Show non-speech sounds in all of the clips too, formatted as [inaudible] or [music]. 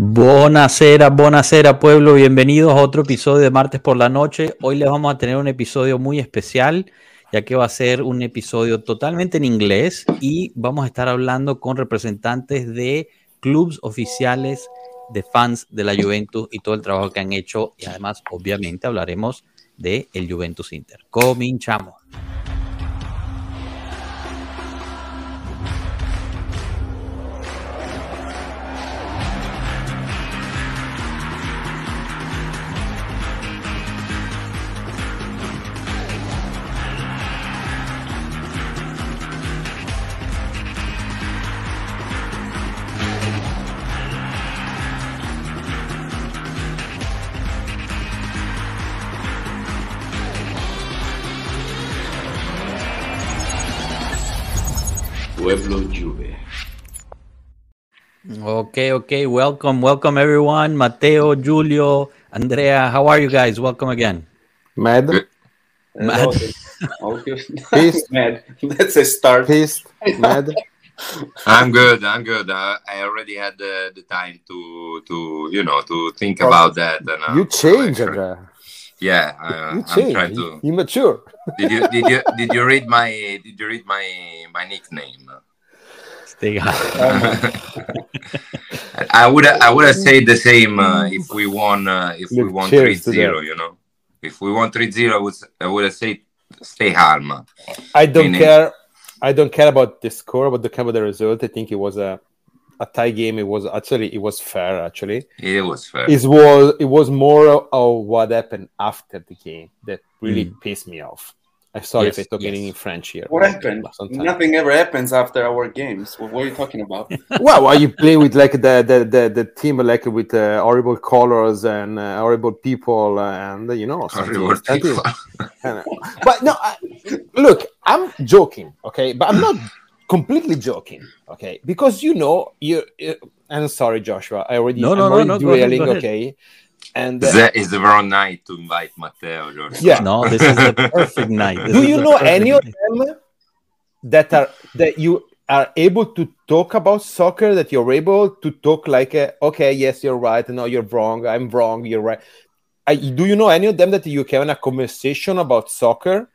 Buonasera, buonasera pueblo, bienvenidos a otro episodio de martes por la noche. Hoy les vamos a tener un episodio muy especial, ya que va a ser un episodio totalmente en inglés y vamos a estar hablando con representantes de clubes oficiales de fans de la Juventus y todo el trabajo que han hecho y además obviamente hablaremos de el Juventus Inter. Cominchamos. Okay, okay. Welcome, welcome everyone. Mateo, Julio, Andrea, how are you guys? Welcome again. Mad, Mad. Okay. [laughs] Peace. [laughs] Mad. That's a start. pissed, mad. I'm good. I'm good. Uh, I already had the, the time to to you know to think about that. And, uh, You change, I'm Andrea. Yeah, uh, You I'm change. trying You, to. you mature. Did you did you did you read my did you read my my nickname? Stay [laughs] I would I would have said the same uh, if we won uh, if we won cheers to 3-0, You know, if we won 3-0, I would I would have said stay calm. I don't Meaning- care. I don't care about the score, but the care about the result. I think it was a a tie game. It was actually it was fair. Actually, It was fair. it was it was more of what happened after the game that really pissed me off. I'm sorry Yes, if I talk yes. in French here. What happened? Sometimes. Nothing ever happens after our games. What, what are you talking about? [laughs] well, are you playing with like the the, the, the team like with uh, horrible colors and uh, horrible people and you know something- Horrible people. [laughs] I but no, I, look, I'm joking, okay, but I'm not completely joking, okay, because you know you. you I'm sorry, Joshua. I already No, I'm no, no, already no, go ahead, go ahead. okay, and uh, That is the wrong night to invite Matteo. George. Yeah. No, this is the perfect night. This do you know perfect any of them that are that you are able to talk about soccer that you're able to talk like a, okay yes you're right no you're wrong i'm wrong you're right I, do you know any of them that you can have a conversation about soccer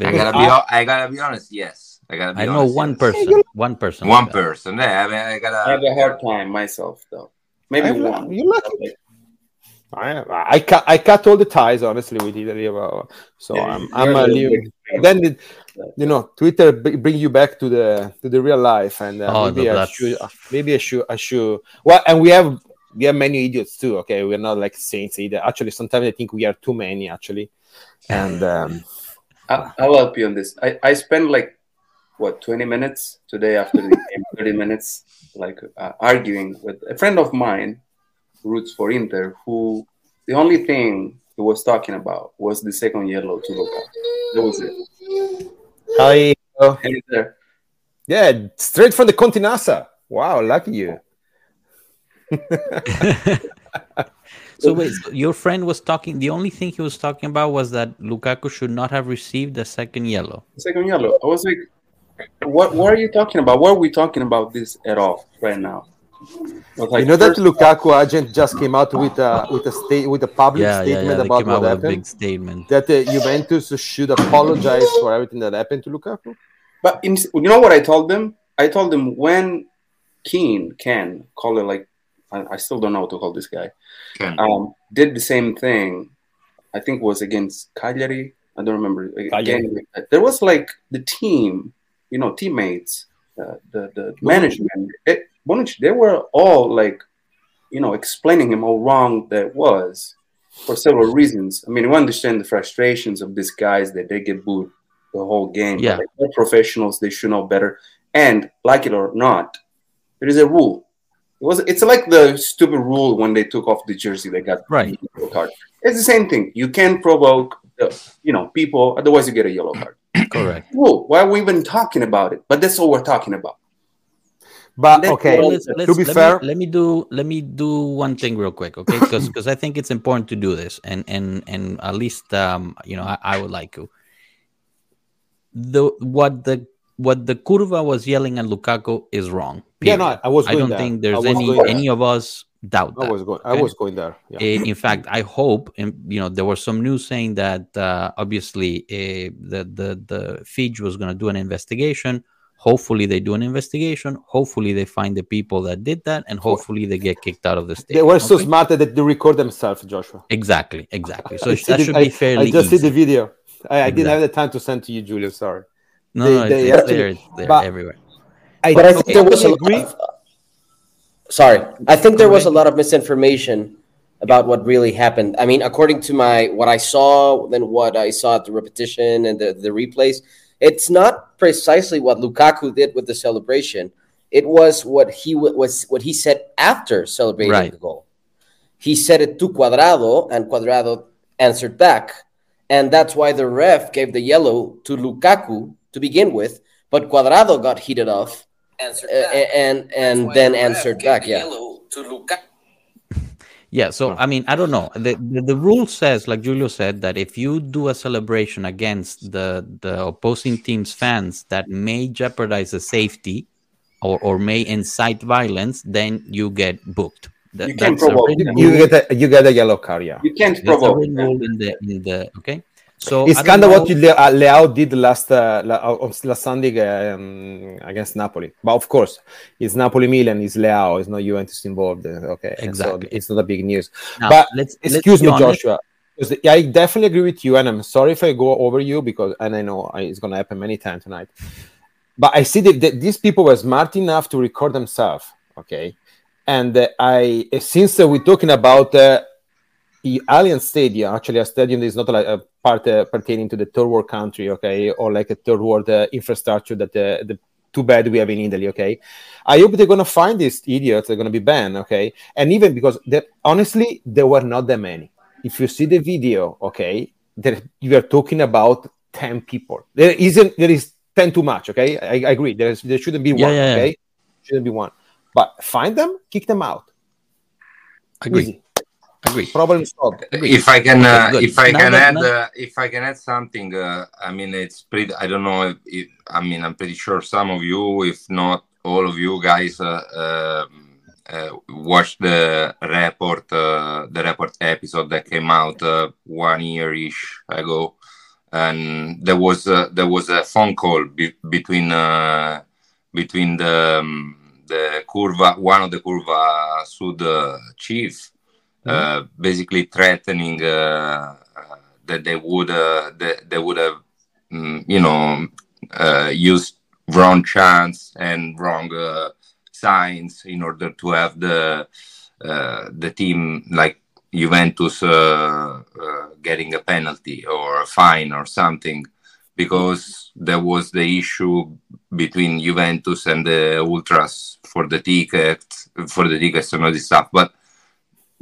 I gotta be. I gotta be honest. Yes, I gotta be. I know honest, one yes. person. One person. One like that. person. Yeah, I mean, I gotta. I have a hard time myself, though. Maybe I'm- one. you're lucky. I, I cut I cut all the ties honestly with Italy uh, so Yeah, I'm I'm you're uh, leaving. then it, you know Twitter b- bring you back to the to the real life and uh, Oh, maybe no, I should maybe I should I should well and we have we have many idiots too okay we're not like saints either actually sometimes I think we are too many actually and [laughs] um, I, I'll help you on this. I, I spent like, what, 20 minutes today after the game, 30 minutes, like uh, arguing with a friend of mine, roots for Inter, who the only thing he was talking about was the second yellow to Luka. That was it. hi uh, And he's there. yeah straight from the Continassa wow lucky you [laughs] So wait, so your friend was talking. The only thing he was talking about was that Lukaku should not have received the second yellow. Second yellow. I was like, what, what are you talking about? What are we talking about this at all right now? I was like, you know that first- Lukaku agent just came out with a with a state with a public Yeah, yeah, statement yeah. They about came out what with a happened big statement. that uh, Juventus should apologize for everything that happened to Lukaku. But in, you know what I told them? I told them when Kean can call it like I, I still don't know what to call this guy. Ken. Um, did the same thing. I think it was against Cagliari. I don't remember. Again, there was like the team, you know, teammates, uh, the the management. It, Bonucci, they were all like, you know, explaining him how wrong that was for several reasons. I mean, we understand the frustrations of these guys that they get booed the whole game. Yeah. like, they're professionals. They should know better. And like it or not, there is a rule. It was. It's like the stupid rule when they took off the jersey. They got Right. the yellow card. It's the same thing. You can't provoke, the, you know, people. Otherwise, you get a yellow card. Correct. Rule. Why are we even talking about it? But that's all we're talking about. But Let's- okay, well, let's, to let's, be let fair, me, let me do let me do one thing real quick, okay? [laughs] Because because I think it's important to do this, and and and at least um you know I, I would like to. The what the what the curva was yelling at Lukaku is wrong. yeah, period. no, I was. I don't that. think there's any any of us doubt I was going. I was going there. Yeah. In fact, I hope, and you know, there was some news saying that uh, obviously uh, the the the FIGC was going to do an investigation. Hopefully, they do an investigation. Hopefully, they find the people that did that, and hopefully, they get kicked out of the state. They were so smart that they record themselves, Joshua. Exactly, exactly. So [laughs] I that should I- be fairly I just easy. see the video. I, I didn't have the time to send to you, Julio. Sorry. no, they- no, they it's, actually- there, it's there but- everywhere. I But I think there was a totally lot of, sorry, I think there was a lot of misinformation about what really happened. I mean, according to my what I saw, then what I saw at the repetition and the, the replays, it's not precisely what Lukaku did with the celebration. It was what he wa- was what he said after celebrating Right. the goal. He said it to Cuadrado, and Cuadrado answered back, and that's why the ref gave the yellow to Lukaku to begin with. But Cuadrado got heated off Answered uh, back. and and That's then the answered gave back. the Yeah. Yellow to Lukaku. Yeah, so I mean, I don't know. The, the the rule says, like Julio said, that if you do a celebration against the the opposing team's fans that may jeopardize the safety or, or may incite violence, then you get booked. That, You can't that's provoke. written You get a you get a yellow card. Yeah. You can't That's a provoke. rule in the in the okay. So It's kind of what you, Le- uh, Leao did last uh, on last Sunday um, against Napoli. But of course, it's Napoli Milan, it's Leao, it's not Juventus involved. uh, Okay, And so Exactly. it's not a big news. Now, but let's let's Excuse me, Joshua. I definitely agree with you, and I'm sorry if I go over you because, and I know it's going to happen many times tonight. But I see that, that these people were smart enough to record themselves. Okay, and uh, I since uh, we're talking about uh, the Allianz Stadium, actually a stadium that is not like a part uh, pertaining to the third world country, okay, or like a third world uh, infrastructure that uh, the too bad we have in Italy, okay. I hope they're gonna find these idiots. They're gonna be banned, okay. And even because honestly, there were not that many. If you see the video, okay, there you are talking about ten people. There isn't. There is ten too much, okay. I, I agree. There is. There shouldn't be Yeah, one, yeah, yeah. okay. Shouldn't be one. But find them, kick them out. Agree. Easy. Agree. Problem solved. if I can, uh, if I Now can that- add, now- uh, if I can add something, uh, I mean, it's pretty. I don't know if, if I mean, I'm pretty sure some of you, if not all of you guys, uh, um, uh, watched the report, uh, the report episode that came out uh, one year ish ago, and there was uh, there was a phone call be- between uh, between the um, the curva one of the curva sud chief uh, basically threatening uh, uh, that they would uh, they, they would have mm, you know uh, used wrong chants and wrong uh, signs in order to have the uh, the team like Juventus uh, uh, getting a penalty or a fine or something because there was the issue between Juventus and the ultras for the ticket for the tickets and all this stuff. But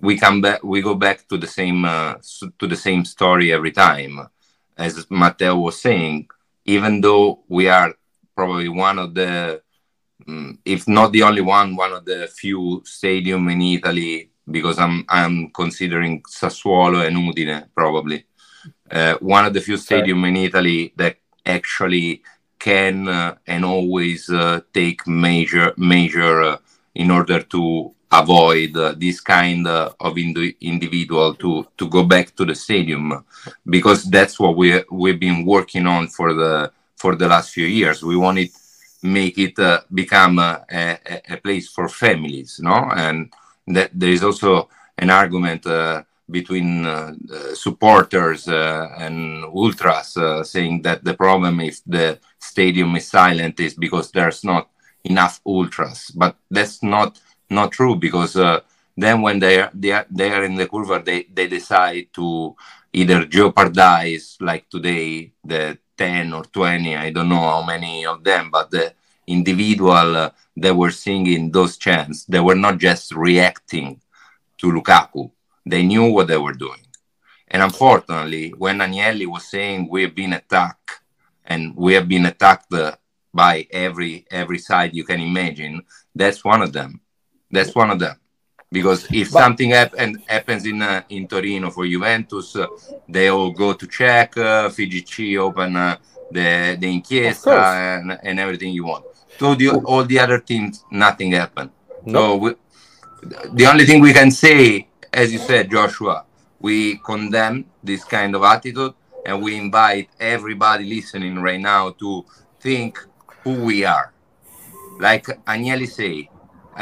we come back we go back to the same uh, to the same story every time. As matteo was saying even though we are probably one of the mm, if not the only one one of the few stadium in italy because i'm i'm considering sassuolo and udine probably. Uh, one of the few stadium in italy that actually can uh, and always uh, take major major uh, in order to avoid uh, this kind uh, of indi- individual to to go back to the stadium because that's what we we've been working on for the for the last few years. We want it make it uh, become a, a, place for families no? And that there is also an argument uh, between uh, supporters uh, and ultras saying that the problem if the stadium is silent is because there's not enough ultras. But that's not not true because uh, then when they are they are, they are in the curva they, they decide to either jeopardize like today the 10 or 20 i don't know how many of them but the individual uh, that were singing those chants they were not just reacting to lukaku. They knew what they were doing. And unfortunately when agnelli was saying we have been attacked and we have been attacked uh, by every every side you can imagine that's one of them that's one of them because if But- something happen, happens in uh, in Torino for Juventus, uh, they all go to check. Uh, FIGC open uh, the the inchiesta and, and everything you want. To the, all the other teams, nothing happened. No. So we, the only thing we can say, as you said, Joshua, we condemn this kind of attitude and we invite everybody listening right now to think who we are. Like Agnelli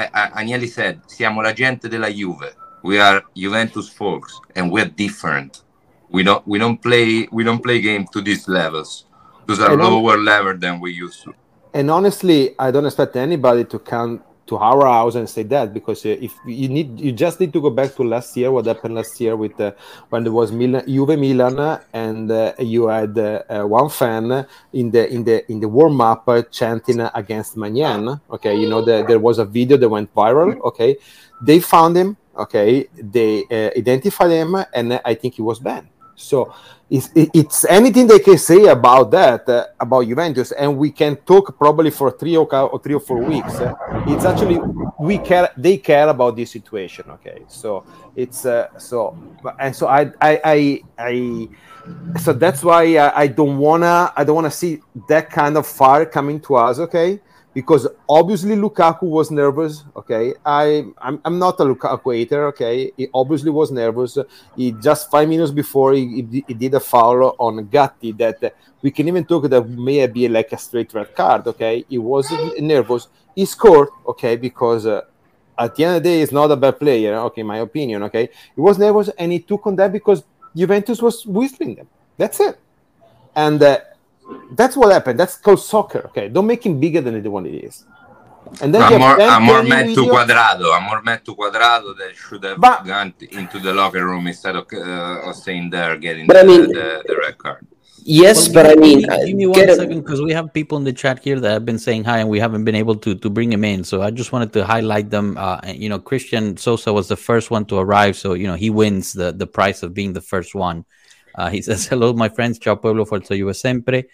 Agnelli said, siamo la gente della Juve. We are Juventus folks and we're different. We don't we don't play we don't play games to these levels. Those are lower level than we used to. And honestly, I don't expect anybody to come to our house and say that because uh, if you need you just need to go back to last year what happened last year with uh, when there was Milan, Juve Milan and uh, you had uh, uh, one fan in the in the in the warm up uh, chanting against Maignan okay? You know the, there was a video that went viral okay? They found him okay? They identified him and I think he was banned so it's, it's anything they can say about that uh, about Juventus, and we can talk probably for three or, three or four weeks. Uh, it's actually we care. They care about this situation. Okay, so it's uh, so and so I I I. I so that's why I, I don't wanna I don't wanna see that kind of fire coming to us. Okay, because obviously Lukaku was nervous. Okay, I I'm, I'm not a Lukaku hater. Okay, he obviously was nervous. He just five minutes before he, he, he did a foul on Gatti that we can even talk that may be like a straight red card. Okay, he was nervous. He scored. Okay, because. Uh, at the end of the day, he's not a bad player. Okay, my opinion. Okay, he was nervous and he took on that because Juventus was whistling them. That's it. And uh, that's what happened. That's called soccer. Okay, don't make him bigger than the one it is. And then I'm more, I'm more meant to Cuadrado. I'm more meant to Cuadrado that should have but, gone into the locker room instead of, uh, of staying there getting the, I mean, the, the, red card. Yes, well, but I mean, give, give me one second because we have people in the chat here that have been saying hi, and we haven't been able to to bring him in. So I just wanted to highlight them. Uh, you know, Christian Sosa was the first one to arrive, so you know he wins the the prize of being the first one. Uh, he says, "Hello, my friends. Ciao, pueblo. Forza Juve sempre."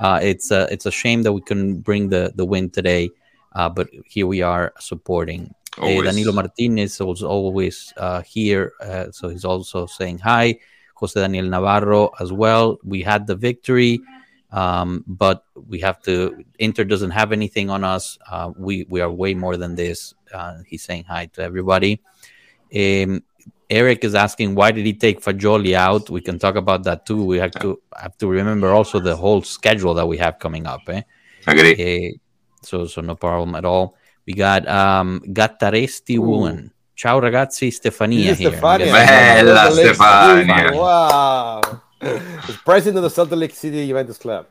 Uh, it's a it's a shame that we couldn't bring the the win today, uh, but here we are supporting. Uh, Danilo Martinez was always uh, here, uh, so he's also saying hi. Jose Daniel Navarro as well. We had the victory, um, but we have to. Inter doesn't have anything on us. Uh, we we are way more than this. he's saying hi to everybody. Um, Eric is asking why did he take Fagioli out? We can talk about that too. We have to have to remember also the whole schedule that we have coming up. Eh? Agree. Uh, so so no problem at all. We got um Gattaresti Wuan. Ciao ragazzi, Stefania here. Stefania. Bella Stefania. Wow. president of the Salt Lake City Juventus Club.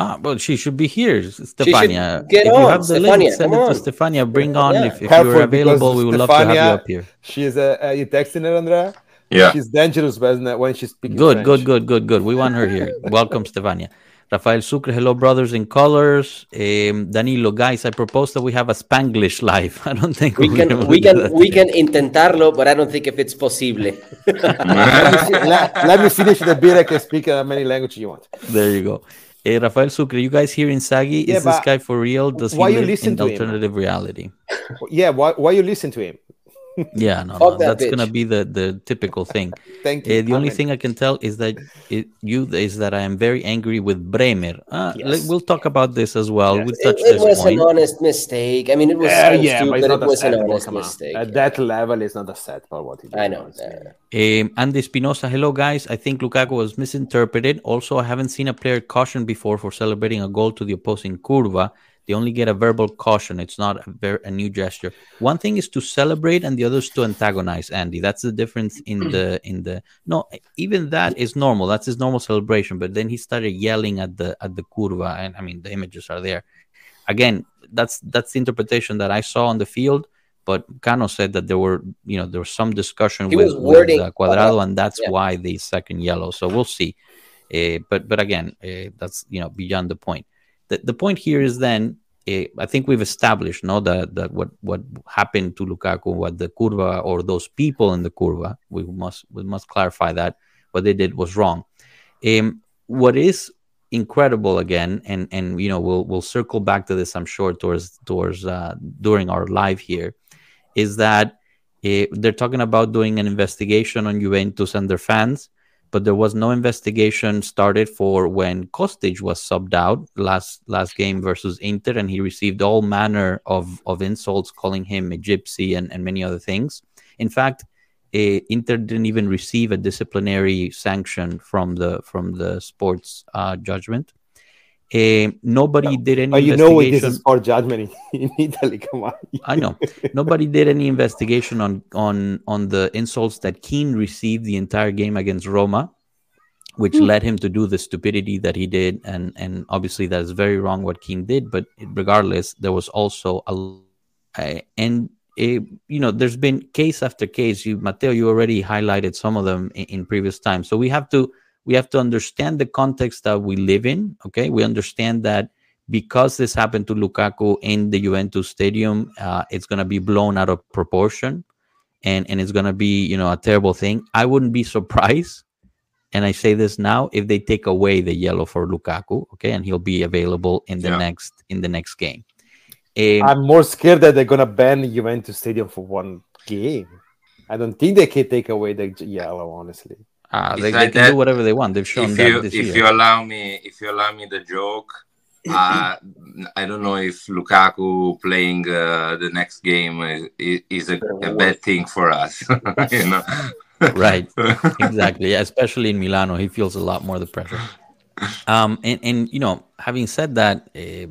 Ah, but she should be here, Stefania. Get if on, you have the Stefania, link, send it to Stefania. Bring on yeah. if, if you're available. We would love to have you up here. She's uh, uh, you texting her, Andrea? Yeah, she's dangerous when she's speaking. Good, French. good, good, good, good. We want her here. [laughs] Welcome, Stefania. Rafael Sucre, hello, brothers in colors. Um, Danilo, guys, I propose that we have a Spanglish live. [laughs] I don't think we can. We can. We can intentarlo, but I don't think if it's possible. [laughs] let, let, me finish the beer. I can speak uh, many languages you want. There you go. Hey, Rafael Sucre, you guys here in Sagi? Yeah, is this guy for real? Does he live in alternative him? reality? Yeah, why, why you listen to him? Yeah, no, no that that's gonna be the the typical thing. [laughs] Thank you. Uh, the only thing I can tell is that it, you is that I am very angry with Bremer. Uh, yes. We'll talk about this as well. Yes. We'll touch it, it was point. an honest mistake. I mean, it was yeah, so yeah, stupid. But it was an honest mistake. At that level, it's not a set for what he did. I know. Um, Andy Spinoza, hello guys. I think Lukaku was misinterpreted. Also, I haven't seen a player cautioned before for celebrating a goal to the opposing curva. They only get a verbal caution. It's not a, very, a new gesture. One thing is to celebrate, and the other is to antagonize. Andy, that's the difference in the in the. No, even that is normal. That's his normal celebration. But then he started yelling at the at the curva, and I mean the images are there. Again, that's that's the interpretation that I saw on the field. But Cano said that there were, you know, there was some discussion he with, with uh, Cuadrado, and that's yeah. why the second yellow. So we'll see. Uh, but but again, uh, that's you know beyond the point. The, the point here is then I think we've established no that that what what happened to Lukaku, what the curva or those people in the curva, we must we must clarify that what they did was wrong. Um, what is incredible again, and and you know we'll we'll circle back to this, I'm sure, towards towards uh, during our live here, is that uh, they're talking about doing an investigation on Juventus and their fans, but there was no investigation started for when Kostic was subbed out last last game versus Inter, and he received all manner of of insults, calling him a gypsy and, and many other things. In fact, uh, Inter didn't even receive a disciplinary sanction from the from the sports uh, judgment. Uh, nobody did any. Oh, you know what this is sport judgment in, in [laughs] Italy. Come on. I know. Nobody did any investigation on on on the insults that Kean received the entire game against Roma, which mm. led him to do the stupidity that he did, and and obviously that is very wrong what Kean did. But regardless, there was also a, a and you know, there's been case after case. You, Matteo, you already highlighted some of them in, in, previous times. So we have to we have to understand the context that we live in. Okay, we understand that because this happened to Lukaku in the Juventus stadium, uh, it's going to be blown out of proportion, and and it's going to be you know a terrible thing. I wouldn't be surprised, and I say this now, if they take away the yellow for Lukaku, okay, and he'll be available in the yeah. next in the next game. Um, I'm more scared that they're gonna ban Juventus Stadium for one game. I don't think they can take away the yellow, honestly. Uh, they, they, can that, do whatever they want. They've shown if that you, this if year. you allow me, if you allow me the joke, [laughs] uh, I don't know if Lukaku playing uh, the next game is, is a, a, bad thing for us. [laughs] you know? [laughs] right, exactly. Yeah, especially in Milano, he feels a lot more the pressure. Um, and, and you know, having said that, uh,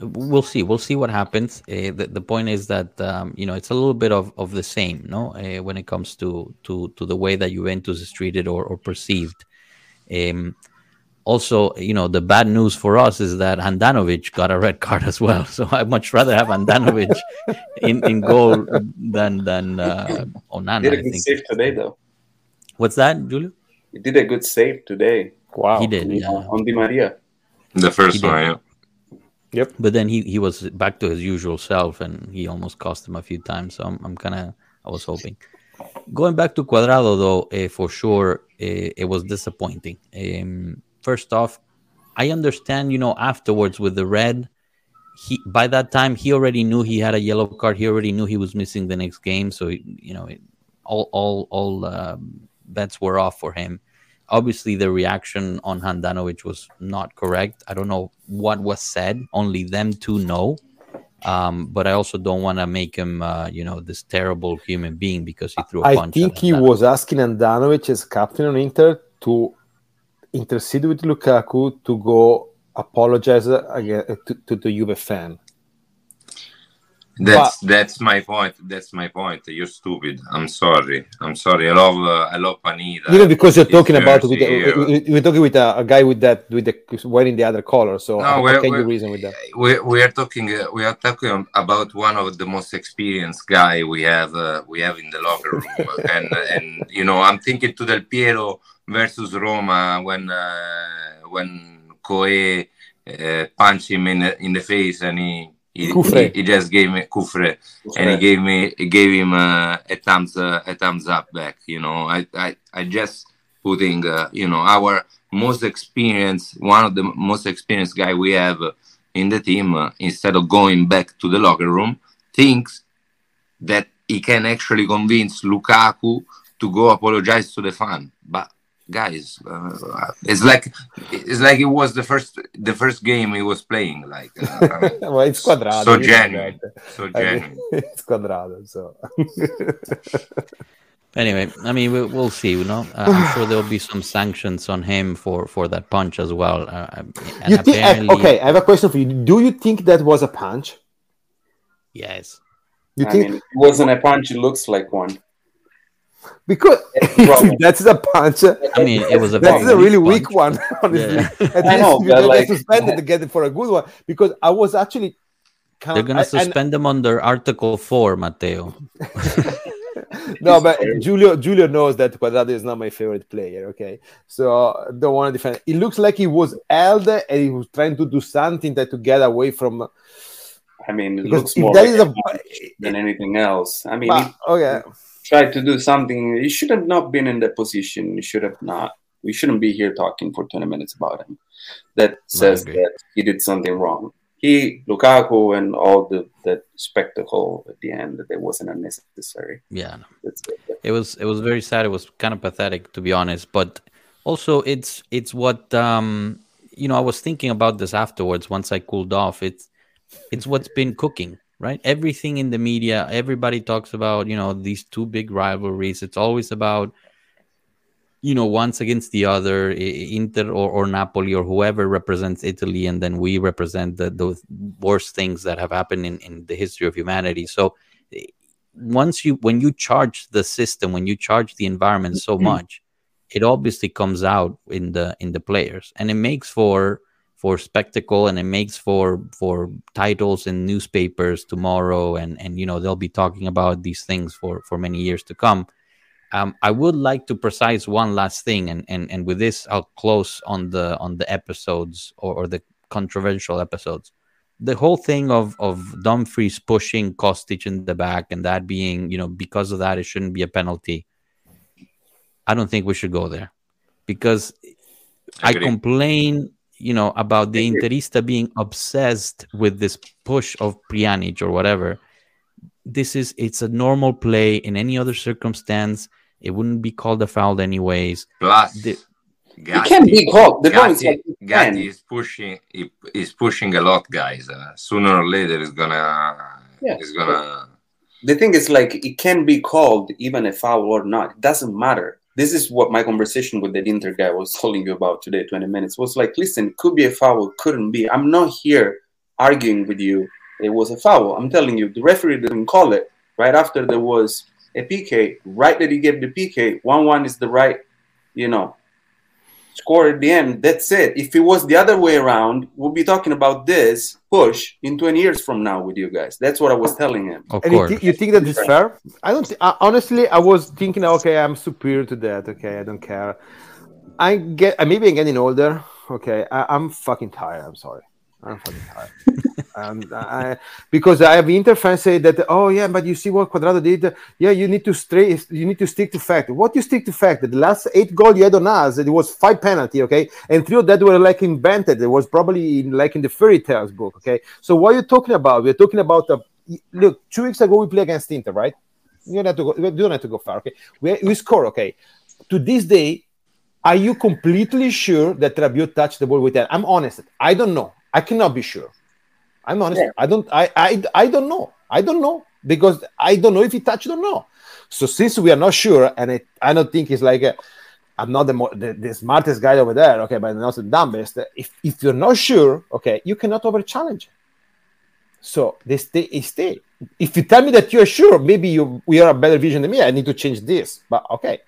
we'll see. We'll see what happens. Uh, the, the point is that um, you know it's a little bit of, of the same no? Uh, when it comes to, to to the way that Juventus is treated or, or perceived. Um, also you know the bad news for us is that Handanovic got a red card as well. [laughs] So I'd much rather have Handanovic in, in goal than than uh, Onana did a good save today though. What's that Julio? He did a good save today. Wow. He did yeah. on Di Maria. The first one yeah Yep. But then he, he was back to his usual self, and he almost cost him a few times. So I'm, I'm kind of I was hoping. Going back to Cuadrado though, uh, for sure, uh, it was disappointing. Um, first off, I understand, you know, afterwards with the red, he by that time he already knew he had a yellow card. He already knew he was missing the next game, so you know, all all all um, bets were off for him obviously the reaction on Handanovic was not correct. I don't know what was said. Only them two know. Um, but I also don't want to make him, uh, you know, this terrible human being because he threw a I punch. I think he was asking Handanovic as captain on Inter to intercede with Lukaku to go apologize again to, to the Juve fan. That's but, that's my point. That's my point. You're stupid. I'm sorry. I'm sorry. I love uh, I love Panita. Even because you're talking about with we're talking with a, a, guy with that with the wearing the other color. So no, how can you reason with that? We, we are talking uh, we are talking about one of the most experienced guy we have uh, we have in the locker room, [laughs] and and you know I'm thinking to Del Piero versus Roma when uh, when Coe uh, punched him in in the face and he he, he, he, just gave me Kufre, and he gave me he gave him uh, a thumbs uh, a thumbs up back. You know, I I, I just putting uh, you know our most experienced one of the most experienced guy we have in the team uh, instead of going back to the locker room thinks that he can actually convince Lukaku to go apologize to the fan, but guys uh, it's like it's like it was the first the first game he was playing like uh, [laughs] well, it's cuadrado so genuine so genuine [laughs] it's cuadrado so. [laughs] Anyway i mean we, will see you know? Uh, i'm sure there'll be some sanctions on him for for that punch as well uh, you think, uh, apparently... okay i have a question for you. Do you think that was a punch? Yes. You I think mean, it wasn't a punch it looks like one because [laughs] that's a punch. I mean, it was a that's a really punch. weak one. [laughs] Honestly, yeah. at I know, you like, suspended to get it for a good one because I was actually. Count, They're gonna suspend and, them under Article Four, Matteo. [laughs] no, but Julio Julio knows that Cuadrado is not my favorite player. Okay, so don't want to defend. It looks like he was held and he was trying to do something that to get away from. I mean, it looks more like a, than anything else. I mean, but, okay tried to do something. He should have not been in that position. He should have not. We shouldn't be here talking for 20 minutes about him. That says that he did something wrong. He, Lukaku, and all the that spectacle at the end that it wasn't unnecessary. Yeah, it. It was it was very sad. It was kind of pathetic to be honest, but also it's it's what um you know, I was thinking about this afterwards once I cooled off. It's it's what's been cooking, right? Everything in the media, everybody talks about, you know, these two big rivalries. It's always about you know, once against the other, Inter or, or Napoli or whoever represents Italy, and then we represent the, the worst things that have happened in, in the history of humanity. So once you when you charge the system, when you charge the environment so mm-hmm. much, it obviously comes out in the in the players, and it makes for for spectacle and it makes for for titles in newspapers tomorrow and and you know they'll be talking about these things for for many years to come um, I would like to precise one last thing, and, and, and with this, I'll close on the on the episodes or, or the controversial episodes. The whole thing of of Dumfries pushing Kostic in the back and that being, you know, because of that, it shouldn't be a penalty. I don't think we should go there because I, I complain, you know, about the Interista being obsessed with this push of Pjanic or whatever. This is it's a normal play in any other circumstance it wouldn't be called a foul anyways. Plus, the, Gatti, it can be called. The Gatti, point is Gatti is pushing. Is pushing a lot, guys. Uh, sooner or later, it's gonna. Yeah. It's gonna. The thing is, like, it can be called even a foul or not. It doesn't matter. This is what my conversation with the Inter guy was [laughs] telling you about today. Twenty minutes was like, listen, could be a foul, couldn't be. I'm not here arguing with you. It was a foul. I'm telling you, the referee didn't call it right after there was a PK, right that he gave the PK, 1 1 is the right, you know, score at the end. That's it. If it was the other way around, we'll be talking about this push in 20 years from now with you guys. That's what I was telling him. Of and course. You, th- you think that is fair? I don't, th- uh, honestly, I was thinking, okay, I'm superior to that. Okay, I don't care. I get, maybe I'm getting older. Okay, I, I'm fucking tired. I'm sorry. I'm fucking tired. [laughs] and I, because I have Inter fans say that, oh yeah, but you see what Cuadrado did. Yeah, you need to stray, you need to stick to fact. What you stick to fact? That the last eight goal you had on us, it was five penalty, okay, and three of that were like invented. It was probably in, like in the fairy tales book, okay. So what are you talking about? We're talking about a look. Two weeks ago we play against Inter, right? You don't have to go. You don't have to go far, okay. We, we score, okay. To this day, are you completely sure that Rabiot touched the ball with that? I'm honest. I don't know. I cannot be sure. I'm honest. Yeah. I don't. I, I. I don't know. I don't know because I don't know if he touched or not. So since we are not sure, and it, I don't think it's like uh, i am not the, more, the, the smartest guy over there, okay, but not the dumbest. If if you're not sure, okay, you cannot over challenge. So they stay. Stay. If you tell me that you are sure, maybe you we are a better vision than me. I need to change this. But okay,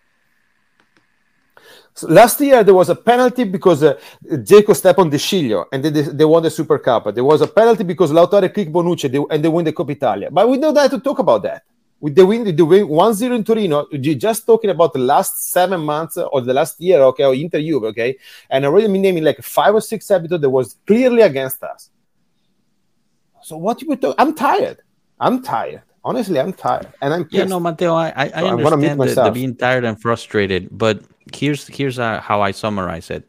so last year there was a penalty because uh, Dzeko stepped on De Sciglio and they, they won the Super Cup. There was a penalty because Lautaro kicked Bonucci they, and they win the Coppa Italia. But we don't have to talk about that. With the win, the win 1-0 in Torino, just talking about the last seven months or the last year, okay, or Inter Juve, okay, and already naming like five or six episodes that was clearly against us. So what you talk? I'm tired. I'm tired. Honestly, I'm tired, and I'm pissed. yeah. No, Matteo, I I, I understand the, the being tired and frustrated, but here's here's uh, how I summarize it,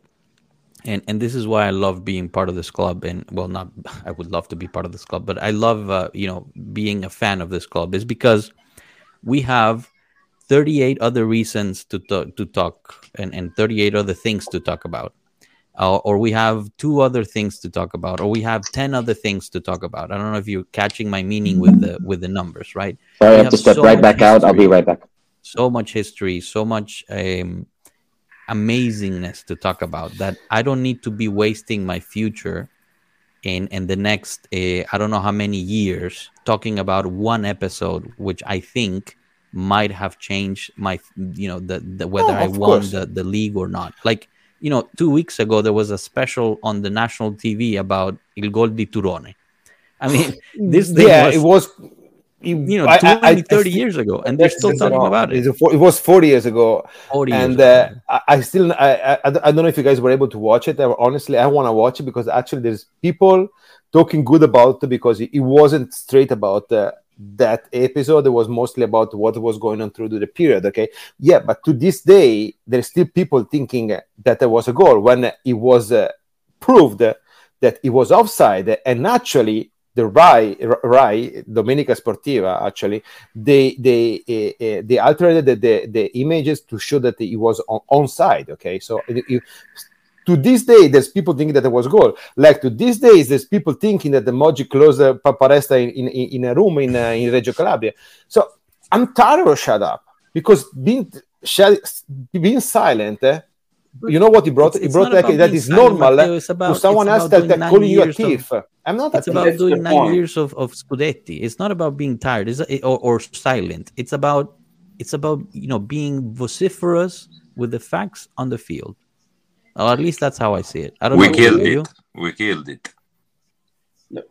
and and this is why I love being part of this club. And well, not [laughs] I would love to be part of this club, but I love uh, you know being a fan of this club is because we have 38 other reasons to talk, to talk and, and 38 other things to talk about. Uh, or we have two other things to talk about, or we have 10 other things to talk about. I don't know if you're catching my meaning with the with the numbers, right? Sorry, I have, have to step so right back history, out. I'll be right back. So much history, so much um, amazingness to talk about that I don't need to be wasting my future in in the next uh, I don't know how many years talking about one episode which I think might have changed my you know the, the whether oh, I won the, the league or not. Like you know two weeks ago there was a special on the national TV about Il Gol di Turone. I mean [laughs] this yeah was, it was you know, 20, I, I, 30 I, years ago, and they're still talking about it. It was 40 years ago. 40 and uh, I, still, I, I, don't know if you guys were able to watch it. honestly, I want to watch it because actually there's people talking good about it because it, wasn't straight about uh, that episode. It was mostly about what was going on through the period. Okay, yeah, but to this day, there's still people thinking that there was a goal when it was uh, proved that it was offside, and actually the Rai, Rai Domenica Sportiva, actually, they they uh, they altered the, the, the images to show that it was on, on side. Okay, so to this day, there's people thinking that it was goal. Like to this day, there's people thinking that the Moggi closed uh, Paparesta in, in, in a room in uh, in Reggio Calabria. So I'm tired of shut up because being being silent. Eh, you know what he brought? It's, he brought like that is normal Matteo, uh, about, to someone else that, that calling you a thief. Of, I'm not. It's about doing nine point. years of, of Scudetti. It's not about being tired. It's or, or silent. It's about it's about you know being vociferous with the facts on the field. Or at least that's how I see it. I don't we know. Killed it. We killed it.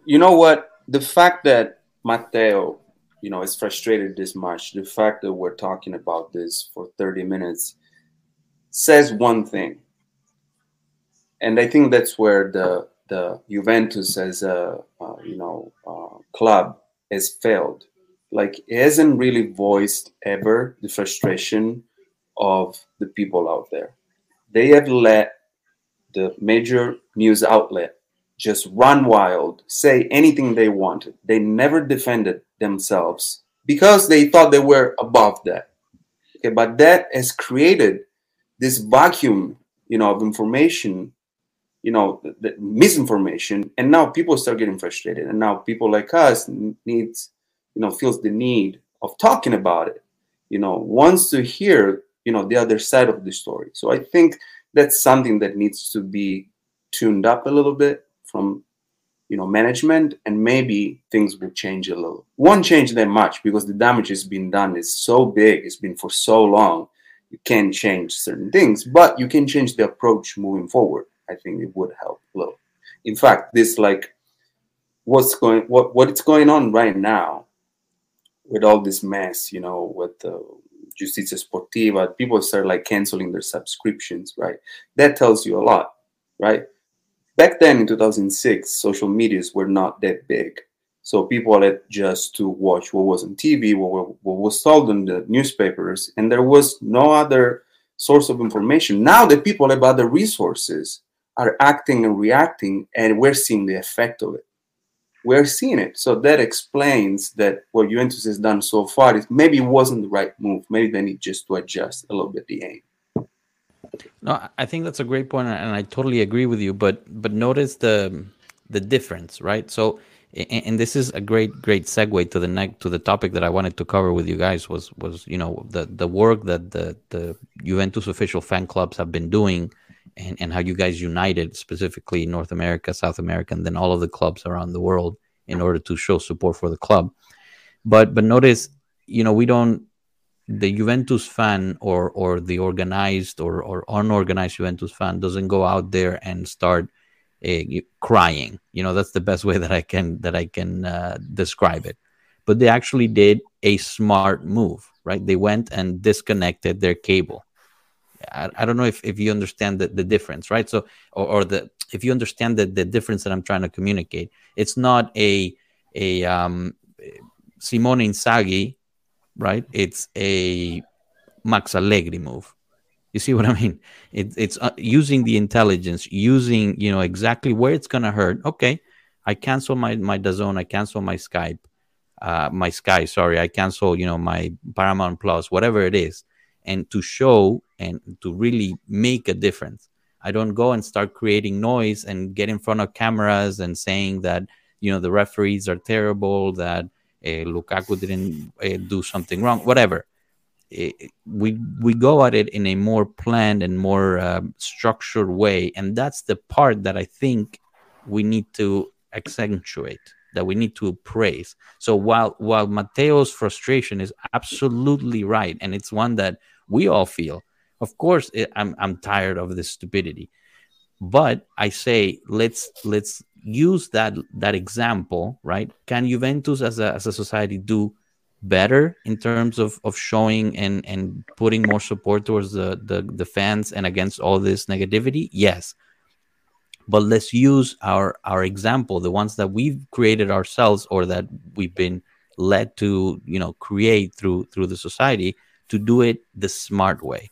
You know what? The fact that Matteo, you know, is frustrated this much, the fact that we're talking about this for 30 minutes says one thing. And I think that's where the the Juventus as a uh, you know uh, club has failed. Like it hasn't really voiced ever the frustration of the people out there. They have let the major news outlet just run wild, say anything they wanted. They never defended themselves because they thought they were above that. Okay, but that has created this vacuum, you know, of information, you know, the, the misinformation, and now people start getting frustrated, and now people like us needs, you know, feels the need of talking about it, you know, wants to hear, you know, the other side of the story. So I think that's something that needs to be tuned up a little bit from you know management and maybe things will change a little won't change that much because the damage has been done it's so big it's been for so long you can't change certain things, but you can change the approach moving forward. I think it would help a little. In fact, this like what's going what what's going on right now with all this mess, you know, with the Justicia Sportiva, people start like canceling their subscriptions, right? That tells you a lot, right? Back then in 2006, social medias were not that big. So people had just to watch what was on TV, what, what was told in the newspapers, and there was no other source of information. Now the people have other resources are acting and reacting, and we're seeing the effect of it. We're seeing it. So that explains that what Juventus has done so far is maybe wasn't the right move. Maybe they need just to adjust a little bit the aim. No, I think that's a great point, and I totally agree with you. But but notice the the difference, right? So and this is a great great segue to the next to the topic that I wanted to cover with you guys was was you know the the work that the the Juventus official fan clubs have been doing and and how you guys united specifically North America, South America, and then all of the clubs around the world in order to show support for the club. But but notice, you know, we don't the Juventus fan or or the organized or or unorganized Juventus fan doesn't go out there and start uh, crying. You know, that's the best way that I can that I can uh, describe it. But they actually did a smart move, right? They went and disconnected their cable. I, I don't know if, if you understand the, the difference, right? So, or, or the if you understand the, the difference that I'm trying to communicate, it's not a a um, Simone Inzaghi, right? It's a Max Allegri move you see what I mean? It, it's uh, using the intelligence, using you know exactly where it's gonna hurt. Okay, I cancel my my DAZN, I cancel my Skype, uh, my Sky. Sorry, I cancel you know my Paramount Plus, whatever it is, and to show and to really make a difference. I don't go and start creating noise and get in front of cameras and saying that you know the referees are terrible, that uh, Lukaku didn't uh, do something wrong, whatever it, we we go at it in a more planned and more uh, structured way and that's the part that i think we need to accentuate that we need to praise so while while matteo's frustration is absolutely right and it's one that we all feel of course it, i'm i'm tired of this stupidity. But i say let's let's use that that example right? Can juventus as a as a society do better in terms of, of showing and, and putting more support towards the, the, the fans and against all this negativity? Yes. But let's use our, our example, the ones that we've created ourselves or that we've been led to, you know, create through through the society to do it the smart way.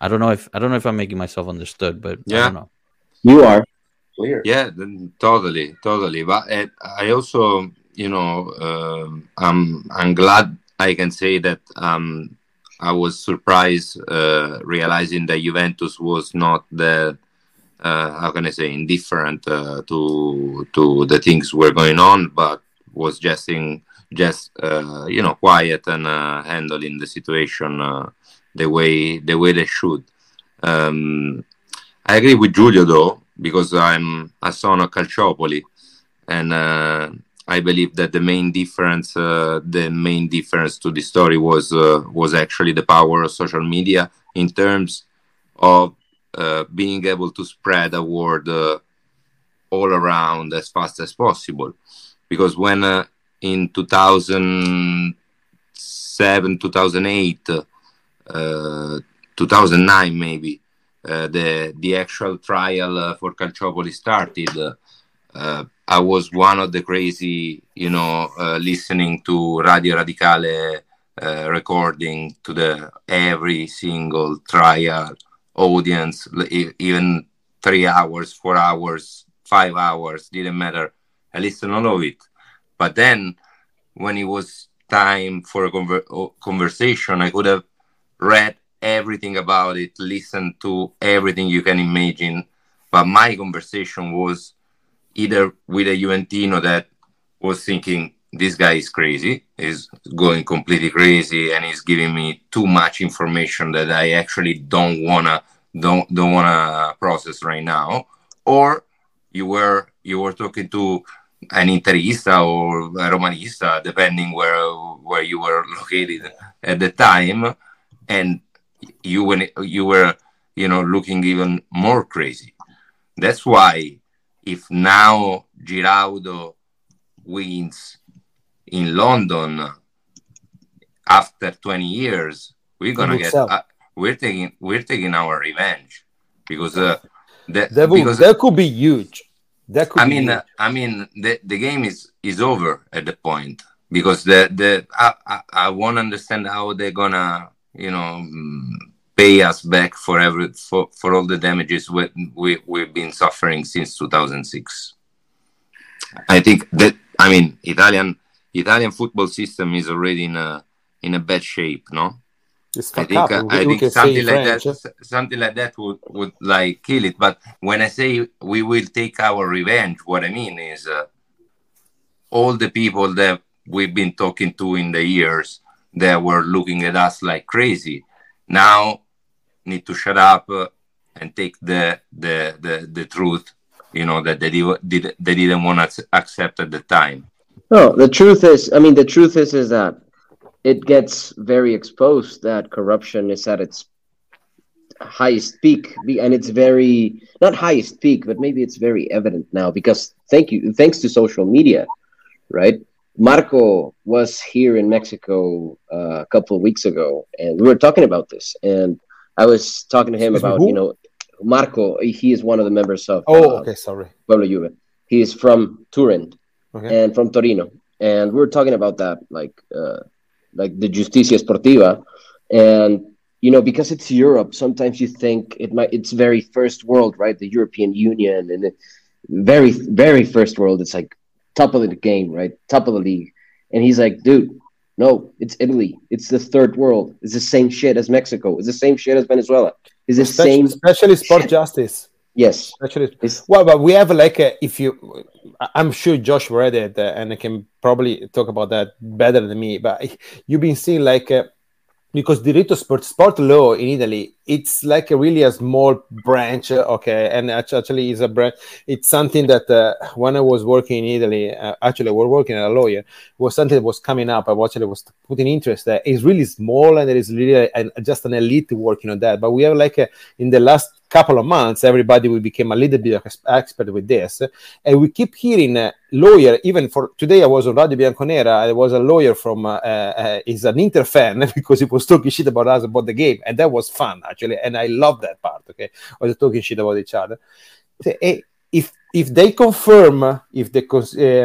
I don't know if I don't know if I'm making myself understood, but yeah. I don't know. You are. clear. Yeah, totally, totally. But uh, I also, you know, uh, I'm I'm glad I can say that um, I was surprised uh, realizing that Juventus was not the uh, how can I say indifferent uh, to to the things were going on, but was just in just uh, you know quiet and uh, handling the situation uh, the way the way they should. Um, I agree with Giulio though because I'm a son of Calciopoli, and I believe that the main difference, uh, the main difference to the story was uh, was actually the power of social media in terms of uh, being able to spread a word uh, all around as fast as possible. Because when uh, in 2007, 2008, uh, 2009 maybe, the the actual trial for Calciopoli started uh, I was one of the crazy, you know, uh, listening to Radio Radicale uh, recording to the every single trial audience, even three hours, four hours, five hours, didn't matter. I listened all of it. But then when it was time for a conver- conversation, I could have read everything about it, listened to everything you can imagine. But my conversation was either with a Juventino that was thinking this guy is crazy, is going completely crazy, and he's giving me too much information that I actually don't wanna don't don't wanna process right now, or you were you were talking to an Interista or a Romanista, depending where where you were located at the time, and you when you were you know looking even more crazy. That's why if now Giraudo wins in London after 20 years, we're gonna get uh, we're taking we're taking our revenge because uh, that that, because, that could be huge. That could I mean, uh, I mean, the, the game is is over at the point because the the I, I, I won't understand how they're gonna you know mm, pay us back for every for, for all the damages we, we we've been suffering since 2006 i think that i mean italian italian football system is already in a in a bad shape no I think uh, I think something like French. that something like that would, would like kill it. But when I say we will take our revenge, what I mean is uh, all the people that we've been talking to in the years that were looking at us like crazy now need to shut up and take the the the, the truth you know that they did they didn't want to accept at the time. No the truth is i mean the truth is is that it gets very exposed that corruption is at its highest peak and it's very not highest peak but maybe it's very evident now because thank you thanks to social media right? Marco was here in mexico uh, a couple of weeks ago and we were talking about this and I was talking to him Excuse about, you know, Marco. He is one of the members of. Oh, uh, okay, sorry. Pueblo Juve. He is from Turin okay. and from Torino, and we were talking about that, like, uh, like the Justicia Sportiva, and you know, because it's Europe, sometimes you think it might. It's very first world, right? The European Union and very, very first world. It's like top of the game, right? Top of the league. And he's like, dude, no, it's Italy. It's the third world. It's the same shit as Mexico. It's the same shit as Venezuela. It's the especially, same. Especially sport shit. justice. Yes. Especially. It's, well, but we have like a, if you, I'm sure Josh read it uh, and I can probably talk about that better than me. But [laughs] you've been seeing like a, because diritto sport sport law in Italy it's like a really a small branch okay and actually is a branch it's something that uh, when I was working in Italy uh, actually we're working as a lawyer was something that was coming up I actually was putting interest there it's really small and there is really a, a, just an elite working on that but we have like a, in the last couple of months, everybody we became a little bit expert with this, and we keep hearing uh, lawyer. Even for today, I was on Radio Bianconera. I was a lawyer from uh, uh, is an Inter fan [laughs] because he was talking shit about us about the game, and that was fun actually, and I love that part. Okay, I was talking shit about each other. If if they confirm if the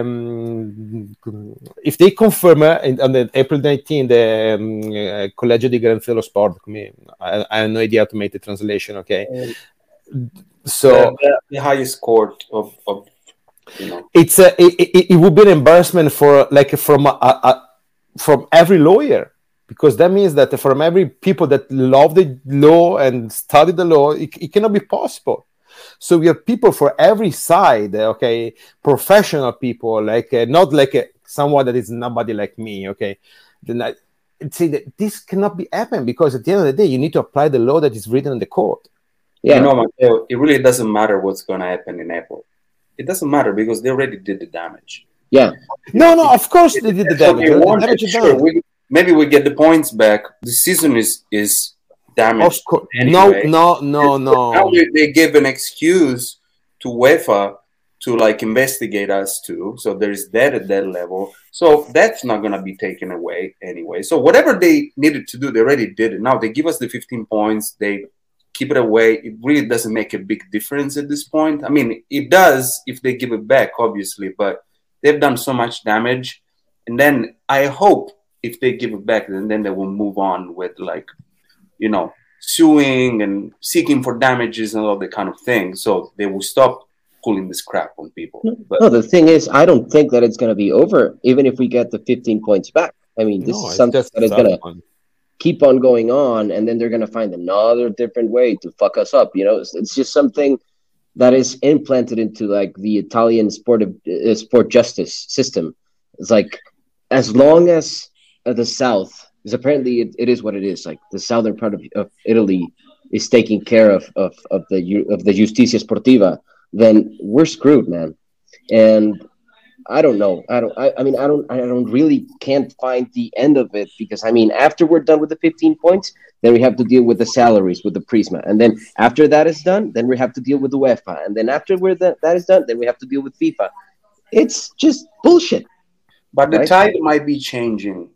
um, if they confirm uh, on the April 19 the um, uh, Collegio di Garanzia dello Sport I, I, have no idea how to make the translation okay? So the, the, highest court of, of you know. it's a it, it, it would be an embarrassment for like from a, a, from every lawyer because that means that from every people that love the law and study the law it, it cannot be possible so we have people for every side okay? Professional people like uh, not like uh, someone that is nobody like me okay? Then I, say that this cannot be happen because at the end of the day you need to apply the law that is written in the court. Yeah. You know Matteo, it really doesn't matter what's going to happen in apple. It doesn't matter because they already did the damage. Yeah. no no of course they did the damage. They The damage sure, we, maybe we get the points back. The season is is damaged of course anyway. no no no now no they, they give an excuse to UEFA to like investigate us too. So there is that at that level. So that's not gonna be taken away anyway. So whatever they needed to do, they already did it. Now they give us the 15 points. They keep it away. It really doesn't make a big difference at this point. I mean, it does if they give it back, obviously, but they've done so much damage. And then I hope if they give it back, then then they will move on with like, you know, suing and seeking for damages and all that kind of thing. So they will stop pulling this crap on people. But No, the thing is, I don't think that it's going to be over, even if we get the 15 points back. I mean, this No, is something that is going to keep on going on, and then they're going to find another different way to fuck us up. You know, it's, it's just something that is implanted into like the Italian sport of, uh, sport justice system. It's like as long as uh, the South, because apparently it, it is what it is. Like the southern part of, of Italy is taking care of of, of the of the Justicia Sportiva, then we're screwed, man. And I don't know. I don't. I, I mean, I don't. I don't really can't find the end of it because I mean, after we're done with the 15 points, then we have to deal with the salaries with the Prisma, and then after that is done, then we have to deal with the UEFA, and then after we're the, that is done, then we have to deal with FIFA. It's just bullshit. but the tide might be changing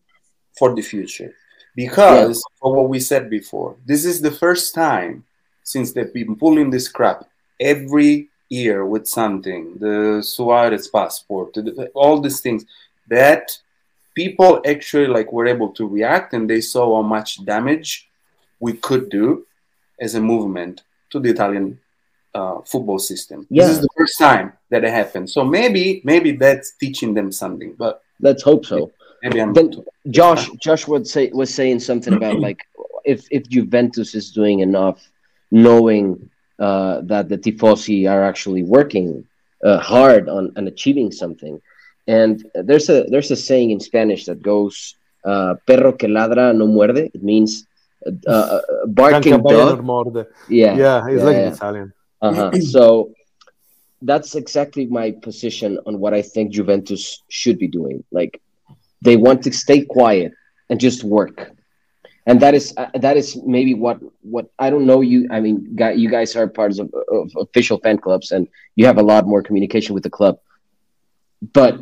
for the future because of what we said before. This is the first time since they've been pulling this crap every year with something, the Suarez passport, the- all these things that people actually like were able to react and they saw how much damage we could do as a movement to the Italian uh, football system. Yeah. This is the first time that it happened. So maybe maybe that's teaching them something, but Let's hope so. Maybe I'm Then Josh, Josh would say was saying something about like if if Juventus is doing enough, knowing uh, that the tifosi are actually working uh, hard on, on achieving something, and there's a there's a saying in Spanish that goes uh, "perro que ladra no muerde." It means uh, uh, barking Cancabaia dog. Yeah, Yeah, it's yeah, like yeah. Italian. uh-huh. [clears throat] So that's exactly my position on what I think Juventus should be doing. Like they want to stay quiet and just work, and that is uh, that is maybe what what I don't know. You, I mean, guy, you guys are parts of, of official fan clubs, and you have a lot more communication with the club. But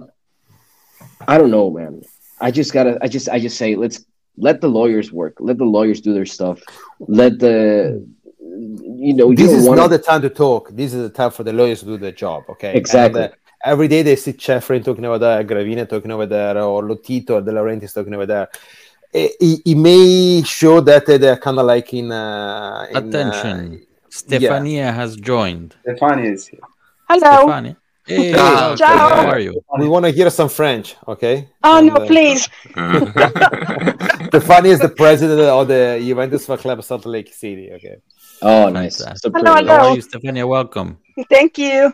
I don't know, man. I just gotta. I just. I just say let's let the lawyers work. Let the lawyers do their stuff. Let the you know. This don't is wanna- not the time to talk. This is the time for the lawyers to do their job. Okay. Exactly. And, uh, every day they see Ceferin talking over there, Gravina talking over there, or Lotito or De Laurentiis talking over there. It, it, it may show that uh, they're kind of like in. Uh, in, uh, Attention. Stefania has joined. Stefania is here. Hello. Stefania. Hey, Ciao. Ciao. how are you? we want to hear some French, okay? Oh And, no, uh, please. [laughs] Stefani is the president of the Juventus Fan Club Salt Lake City, okay? Oh, nice. Fantastic. It's a Hello. How hello. are you, Stefania? Welcome. Thank you.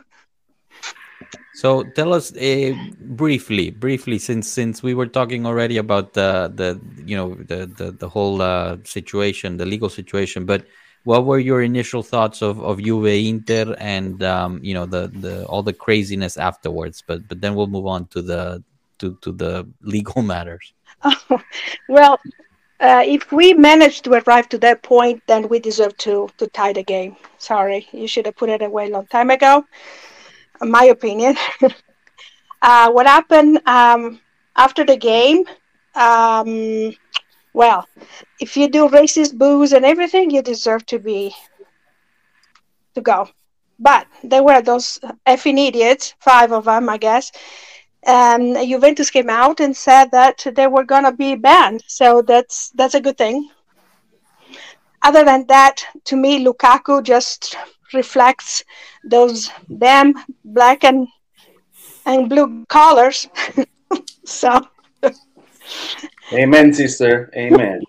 So tell us uh, briefly, briefly, since since we were talking already about the the you know the the, the whole uh, situation, the legal situation, but what were your initial thoughts of of Juve Inter and um, you know the the all the craziness afterwards? But but then we'll move on to the to to the legal [laughs] matters. [laughs] well, uh, if we manage to arrive to that point, then we deserve to to tie the game. Sorry, you should have put it away a long time ago. My opinion. [laughs] uh, what happened um, after the game? Um, well, if you do racist boos and everything, you deserve to be to go. But there were those effing idiots, five of them, I guess, and Juventus came out and said that they were gonna be banned. So that's that's a good thing. Other than that, to me, Lukaku just reflects those damn black and and blue colors. [laughs] so. Amen, sister. Amen.